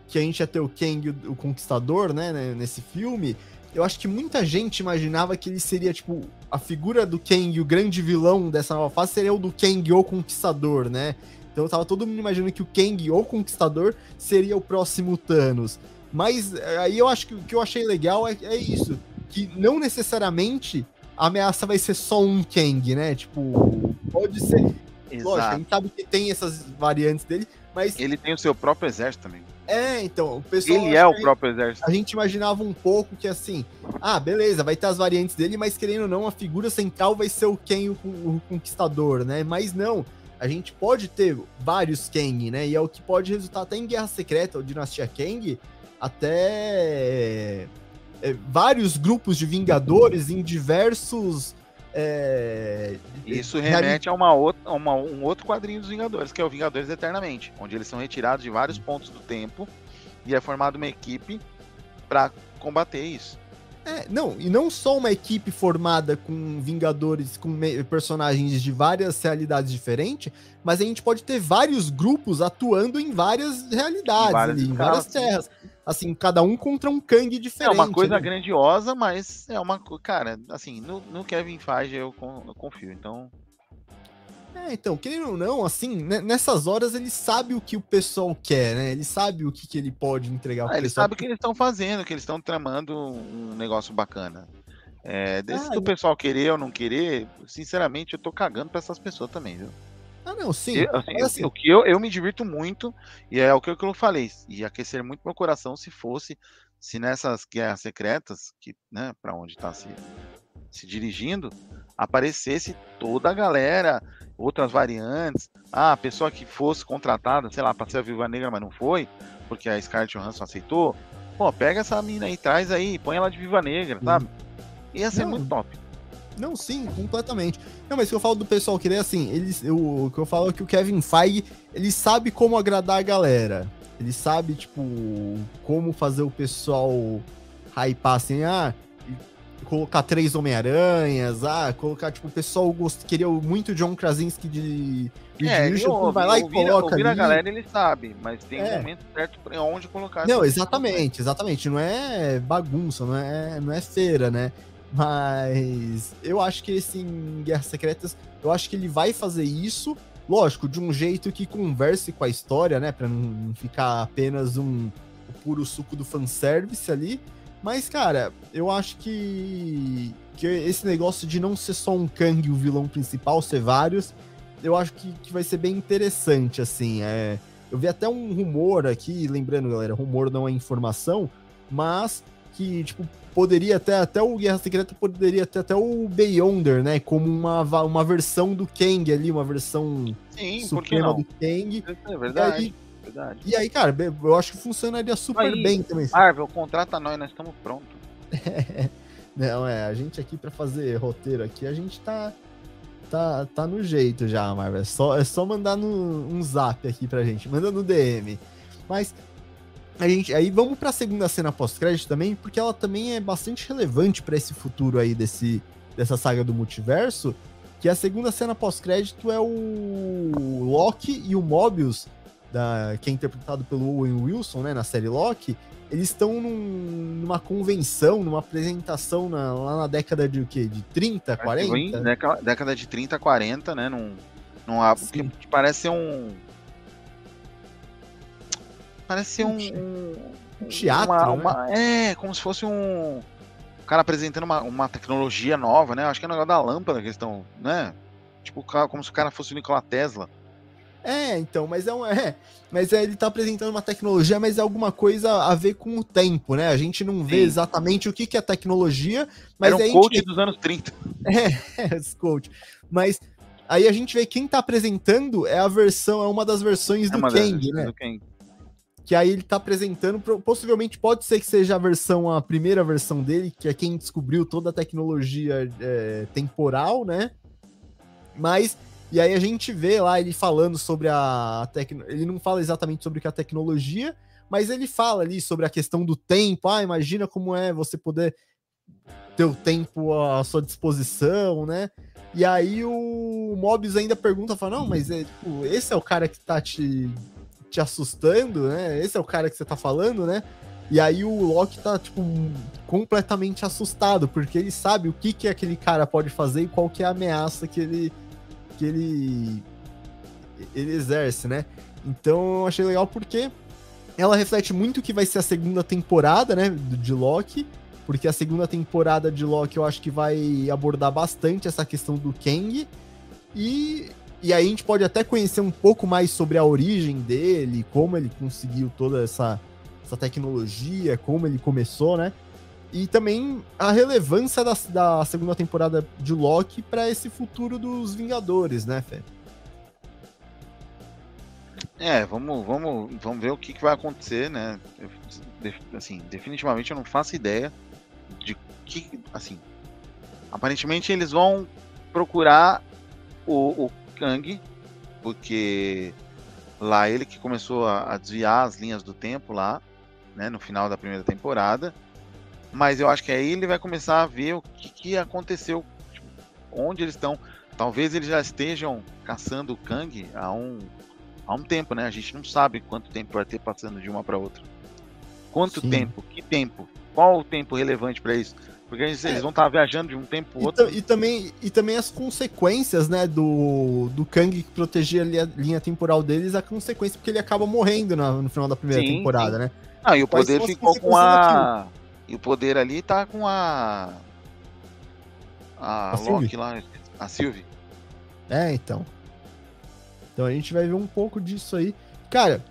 que a gente ia ter o Kang, o, Conquistador, né, né, nesse filme, eu acho que muita gente imaginava que ele seria, tipo, a figura do Kang, o grande vilão dessa nova fase, seria o do Kang, o Conquistador, né? Então tava todo mundo imaginando que o Kang, o Conquistador, seria o próximo Thanos. Mas eh, aí eu acho que o que eu achei legal é, é isso, que não necessariamente a ameaça vai ser só um Kang, né? Tipo, pode ser. Exato. Lógico, a gente sabe que tem essas variantes dele, mas. Ele tem o seu próprio exército também. É, então, o pessoal. Ele é o próprio exército. A gente imaginava um pouco que assim, ah, beleza, vai ter as variantes dele, mas querendo ou não, a figura central vai ser o Ken, o, o Conquistador, né? Mas não, a gente pode ter vários Kang, né? E é o que pode resultar até em Guerra Secreta ou Dinastia Kang, até é, vários grupos de Vingadores em diversos. É, Isso remete a, uma outra, uma, um outro quadrinho dos Vingadores, que é o Vingadores Eternamente, onde eles são retirados de vários pontos do tempo e é formada uma equipe para combater isso. É, não, e não só uma equipe formada com Vingadores, com personagens de várias realidades diferentes, mas a gente pode ter vários grupos atuando em várias realidades, em várias, ali, em várias terras. Assim, cada um contra um Kang diferente. É uma coisa né? grandiosa, mas é uma. Cara, assim, no, no Kevin Feige eu, eu confio, então é, então, querendo ou não, assim, nessas horas ele sabe o que o pessoal quer, né? Ele sabe o que, que ele pode entregar ah, Ele sabe o que eles estão fazendo, que eles estão tramando um negócio bacana. É, desse ah, do pessoal querer ou não querer, sinceramente, eu tô cagando pra essas pessoas também, viu? Ah, não, sim. Eu, assim, assim... O que eu, eu me divirto muito, e é o que eu falei, e aquecer muito meu coração se fosse, se nessas guerras secretas, que, né, pra onde tá se, se dirigindo, aparecesse toda a galera, outras variantes. Ah, a pessoa que fosse contratada, sei lá, para ser a Viúva Negra, mas não foi, porque a Scarlett Johansson aceitou. Pô, pega essa mina aí, traz aí, põe ela de Viva Negra, sabe? Ia ser não. muito top. Não, sim, completamente. Não, mas o que eu falo do pessoal que assim, eles, eu, o que eu falo é que o Kevin Feige, ele sabe como agradar a galera. Ele sabe, tipo, como fazer o pessoal hypar assim, ah, colocar três Homem-Aranhas, ah, colocar, tipo, o pessoal gost... queria muito John Krasinski de, é, ele ouve, vai lá e coloca ouvir ali. a galera ele sabe, mas tem é. um momento certo para onde colocar. Não, exatamente, exatamente, não é bagunça, não é, não é feira, né? Mas eu acho que esse em Guerras Secretas, eu acho que ele vai fazer isso, lógico, de um jeito que converse com a história, né? Pra não ficar apenas um o puro suco do fanservice ali. Mas, cara, eu acho que, que esse negócio de não ser só um Kang o vilão principal, ser vários, eu acho que, que vai ser bem interessante, assim. É, eu vi até um rumor aqui, lembrando, galera, rumor não é informação, mas que, tipo, poderia até, até o Guerra Secreta poderia ter até o Beyonder, né? Como uma, uma versão do Kang ali, uma versão Sim, suprema do Kang. É verdade. E aí, verdade. E aí, cara, eu acho que funcionaria super aí, bem também. Marvel, contrata nós, nós estamos prontos. <laughs> Não, é, a gente aqui para fazer roteiro aqui, a gente tá tá, tá no jeito já, Marvel. É só, é só mandar no, um zap aqui pra gente, manda no DM. Mas a gente, aí vamos para a segunda cena pós-crédito também, porque ela também é bastante relevante para esse futuro aí desse, dessa saga do multiverso. Que a segunda cena pós-crédito é o Loki e o Mobius, da, que é interpretado pelo Owen Wilson, né, na série Loki. Eles estão num, numa convenção, numa apresentação na, lá na década de o quê? De 30, 40? Década, década de 30, 40, né? Num, num, que parece ser um Parece ser um, um, teatro. Uma, uma, né? É, como se fosse um. O cara apresentando uma, uma tecnologia nova, né? Acho que é o negócio da lâmpada que estão, né? Tipo, como se o cara fosse o Nikola Tesla. É, então, mas é um. <laughs> É, mas é, ele tá apresentando uma tecnologia, mas é alguma coisa a ver com o tempo, né? A gente não vê Sim. exatamente o que, que é tecnologia, mas Era um aí coach gente... dos anos 30. <laughs> É, é coach. Mas aí a gente vê quem tá apresentando é a versão, é uma das versões é do Kang, né? Do Kang que aí ele tá apresentando, possivelmente pode ser que seja a versão, a primeira versão dele, que é quem descobriu toda a tecnologia é, temporal, né? Mas, e aí a gente vê lá ele falando sobre a tecnologia, ele não fala exatamente sobre o que é a tecnologia, mas ele fala ali sobre a questão do tempo, ah, imagina como é você poder ter o tempo à sua disposição, né? E aí o Mobius ainda pergunta, fala, não, mas é, tipo, esse é o cara que tá te te assustando, né? Esse é o cara que você tá falando, né? E aí o Loki tá, tipo, completamente assustado, porque ele sabe o que, que aquele cara pode fazer e qual que é a ameaça que ele, que ele, ele exerce, né? Então eu achei legal porque ela reflete muito o que vai ser a segunda temporada, né, de Loki, porque a segunda temporada de Loki eu acho que vai abordar bastante essa questão do Kang, e e aí a gente pode até conhecer um pouco mais sobre a origem dele, como ele conseguiu toda essa, essa tecnologia, como ele começou, né? E também a relevância da, da segunda temporada de Loki para esse futuro dos Vingadores, né, Fê? É, vamos, vamos, vamos ver o que, que vai acontecer, né? assim, definitivamente eu não faço ideia de que, assim, aparentemente eles vão procurar o, o Kang, porque lá ele que começou a, a, desviar as linhas do tempo lá, né, no final da primeira temporada. Mas eu acho que aí ele vai começar a ver o que, que aconteceu, tipo, onde eles estão. Talvez eles já estejam caçando o Kang há um, há um tempo, né? A gente não sabe quanto tempo vai ter passando de uma para outra. Quanto Sim. tempo? Que tempo? Qual o tempo relevante para isso? Porque eles, é. eles vão estar tá viajando de um tempo para outro. E, também, e também as consequências, né, do, do Kang que protegia a linha temporal deles, a consequência porque ele acaba morrendo no, no final da primeira sim, temporada, sim. né? Ah, e o poder ficou com a. E o poder ali tá com a. A, a Loki Sylvie. lá, a Sylvie. É, então. Então a gente vai ver um pouco disso aí. Cara,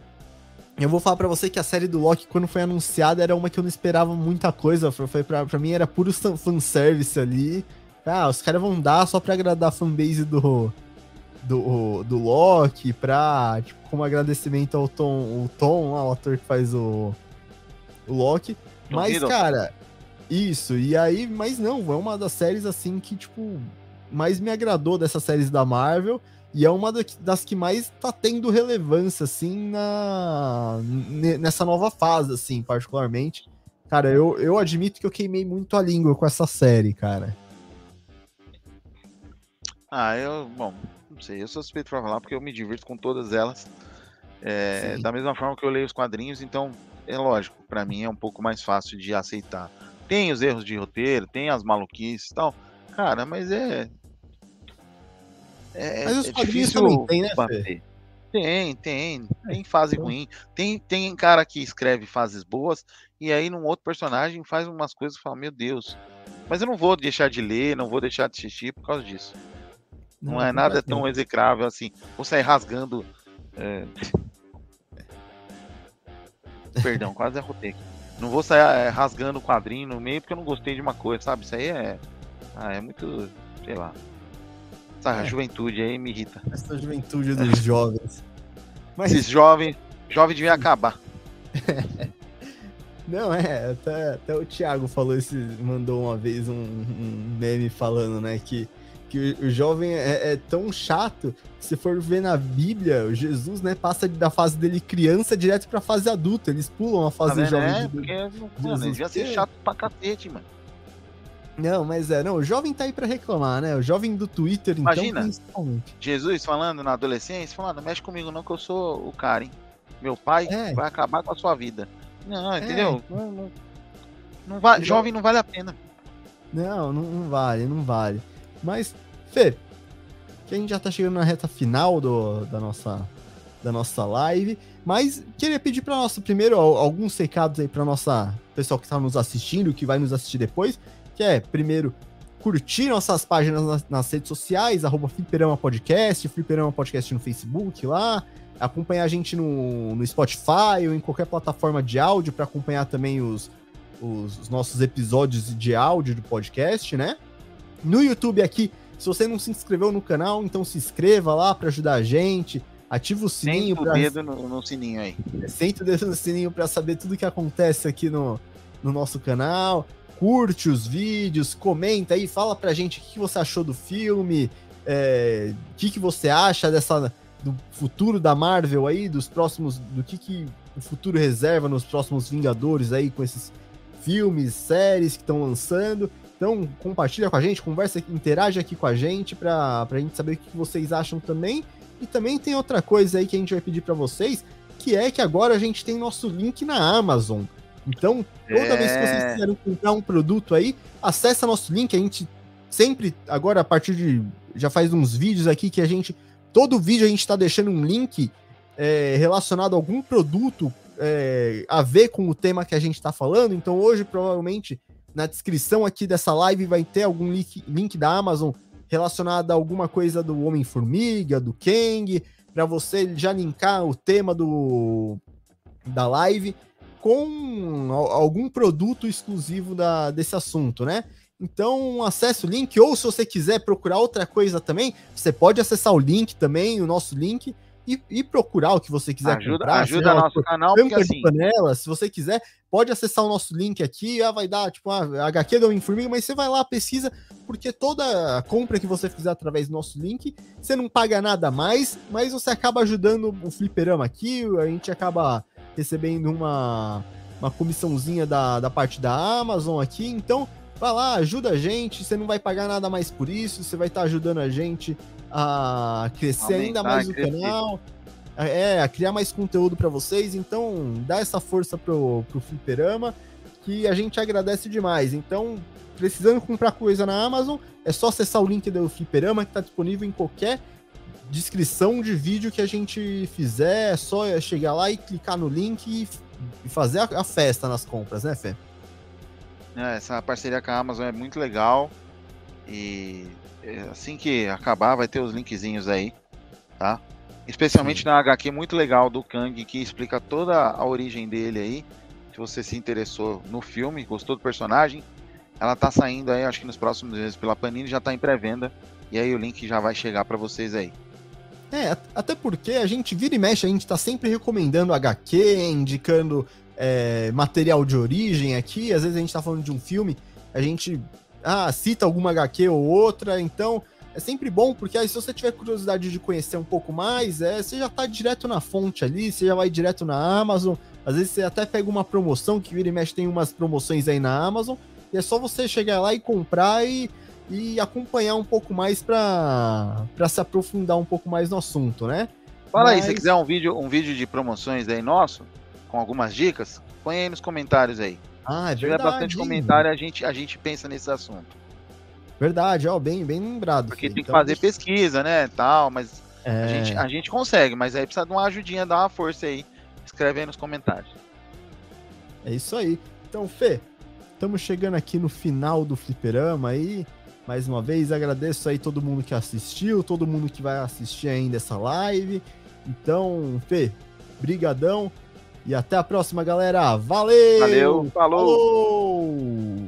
eu vou falar para você que a série do Loki, quando foi anunciada, era uma que eu não esperava muita coisa. Foi pra, pra mim era puro fanservice ali. Ah, os caras vão dar só pra agradar a fanbase do, do, do Loki, pra, tipo, como agradecimento ao Tom, o Tom lá, o ator que faz o, o Loki. Mas, cara, Isso, e aí, mas não, é uma das séries assim que, tipo, mais me agradou dessas séries da Marvel. E é uma das que mais tá tendo relevância, assim, na, nessa nova fase, assim, particularmente. Cara, eu, eu admito que eu queimei muito a língua com essa série, cara. Ah, eu, bom, não sei, eu sou suspeito pra falar porque eu me divirto com todas elas. É, da mesma forma que eu leio os quadrinhos, então é lógico, para mim é um pouco mais fácil de aceitar. Tem os erros de roteiro, tem as maluquices e tal. Cara, mas é. É, mas os é difícil também tem, né, bater. Tem, tem. É, tem fase então... ruim. Tem, tem cara que escreve fases boas e aí num outro personagem faz umas coisas e fala, meu Deus. Mas eu não vou deixar de ler, não vou deixar de assistir por causa disso. Não, não é nada tão execrável assim. Vou sair rasgando. É... <laughs> Perdão, quase arrotei aqui. Não vou sair é, rasgando o quadrinho no meio porque eu não gostei de uma coisa, sabe? Isso aí é. Ah, é muito. Sei lá. Essa é. juventude aí me irrita. Essa juventude dos jovens. Mas... Esses jovens. Jovem devia acabar. <laughs> Não, é, até, até o Thiago falou esse, mandou uma vez um, um meme falando, né, que que o jovem é, é, tão chato. Se for ver na Bíblia, o Jesus, né, passa da fase dele criança direto pra fase adulta. Eles pulam a fase tá jovem. É, porque, mano, devia ser chato pra cacete, mano. Não, mas é, não, o jovem tá aí pra reclamar, né? O jovem do Twitter, então, Imagina, Jesus falando na adolescência, falando, mexe comigo não que eu sou o cara, hein? Meu pai é. vai acabar com a sua vida. Não, é. entendeu? É. Não, não, não vai, jovem não vale a pena. Não, não, não vale, não vale. Mas, Fê, que a gente já tá chegando na reta final do, da, nossa, da nossa live, mas queria pedir para nossa, primeiro, alguns recados aí para nossa pessoal que está nos assistindo, que vai nos assistir depois, que é, primeiro, curtir nossas páginas nas, nas redes sociais, arroba Fliperama Podcast, Fliperama Podcast no Facebook lá, acompanhar a gente no, no Spotify ou em qualquer plataforma de áudio para acompanhar também os, os, os, nossos episódios de áudio do podcast, né? no YouTube aqui. Se você não se inscreveu no canal, então se inscreva lá para ajudar a gente. Ativa o sininho. Senta o dedo no, no, sininho aí. Senta o dedo no sininho para saber tudo que acontece aqui no, no nosso canal. Curte os vídeos, comenta aí, fala pra gente o que você achou do filme, é, o que, que você acha dessa do futuro da Marvel aí, dos próximos, do que, que o futuro reserva nos próximos Vingadores aí com esses filmes, séries que estão lançando. Então, compartilha com a gente, conversa, interage aqui com a gente para a gente saber o que vocês acham também. E também tem outra coisa aí que a gente vai pedir para vocês, que é que agora a gente tem nosso link na Amazon. Então, toda é... vez que vocês é. quiserem comprar um produto aí, acessa nosso link. A gente sempre, agora a partir de. Já faz uns vídeos aqui que a gente. Todo vídeo a gente está deixando um link é, relacionado a algum produto é, a ver com o tema que a gente está falando. Então, hoje, provavelmente, na descrição aqui dessa live vai ter algum link, link da Amazon relacionado a alguma coisa do Homem-Formiga, do Kang, para você já linkar o tema do, da live com algum produto exclusivo da, desse assunto, né? Então, acesse o link, ou se você quiser procurar outra coisa também, você pode acessar o link também, o nosso link, e, e, procurar o que você quiser ajuda, comprar. Ajuda nosso canal, porque assim... panela, se você quiser, pode acessar o nosso link aqui, ah, vai dar, tipo, a ah, HQ do Homem-Formiga, mas você vai lá, pesquisa, porque toda compra que você fizer através do nosso link, você não paga nada mais, mas você acaba ajudando o fliperama aqui, a gente acaba recebendo uma, uma comissãozinha da, da parte da Amazon aqui, então vai lá, ajuda a gente, você não vai pagar nada mais por isso, você vai estar tá ajudando a gente a crescer Aumentar, ainda mais o canal, é, a criar mais conteúdo para vocês. Então, dá essa força pro, pro Fliperama, que a gente agradece demais. Então, precisando comprar coisa na Amazon, é só acessar o link do Fliperama, que está disponível em qualquer descrição de vídeo que a gente fizer. É só chegar lá e clicar no link e, fazer a, a, festa nas compras, né, Fê? É, essa parceria com a Amazon é muito legal. E é, assim que acabar, vai ter os linkzinhos aí, tá? Especialmente Sim. na HQ muito legal do Kang, que explica toda a origem dele aí. Se você se interessou no filme, gostou do personagem, ela tá saindo aí, acho que nos próximos meses pela Panini, já tá em pré-venda. E aí o link já vai chegar para vocês aí. É, até porque a gente vira e mexe, a gente tá sempre recomendando HQ, indicando é, material de origem aqui, às vezes a gente tá falando de um filme, a gente ah, cita alguma HQ ou outra, então é sempre bom, porque aí se você tiver curiosidade de conhecer um pouco mais, é, você já tá direto na fonte ali, você já vai direto na Amazon, às vezes você até pega uma promoção, que vira e mexe tem umas promoções aí na Amazon, e é só você chegar lá e comprar e, e acompanhar um pouco mais para se aprofundar um pouco mais no assunto, né? Fala Mas... aí, se quiser um vídeo, um vídeo de promoções aí nosso, com algumas dicas, põe aí nos comentários aí. Ah, é Se tiver bastante comentário, a gente, a gente pensa nesse assunto. Verdade, ó, bem, bem lembrado. Porque filho. tem que então, fazer pesquisa, né, tal, mas é... a, gente, a gente consegue, mas aí precisa de uma ajudinha, dar uma força aí. Escreve aí nos comentários. É isso aí. Então, Fê, estamos chegando aqui no final do fliperama aí. Mais uma vez, agradeço aí todo mundo que assistiu, todo mundo que vai assistir ainda essa live. Então, Fê, brigadão. E até a próxima, galera. Valeu! Valeu, falou! falou!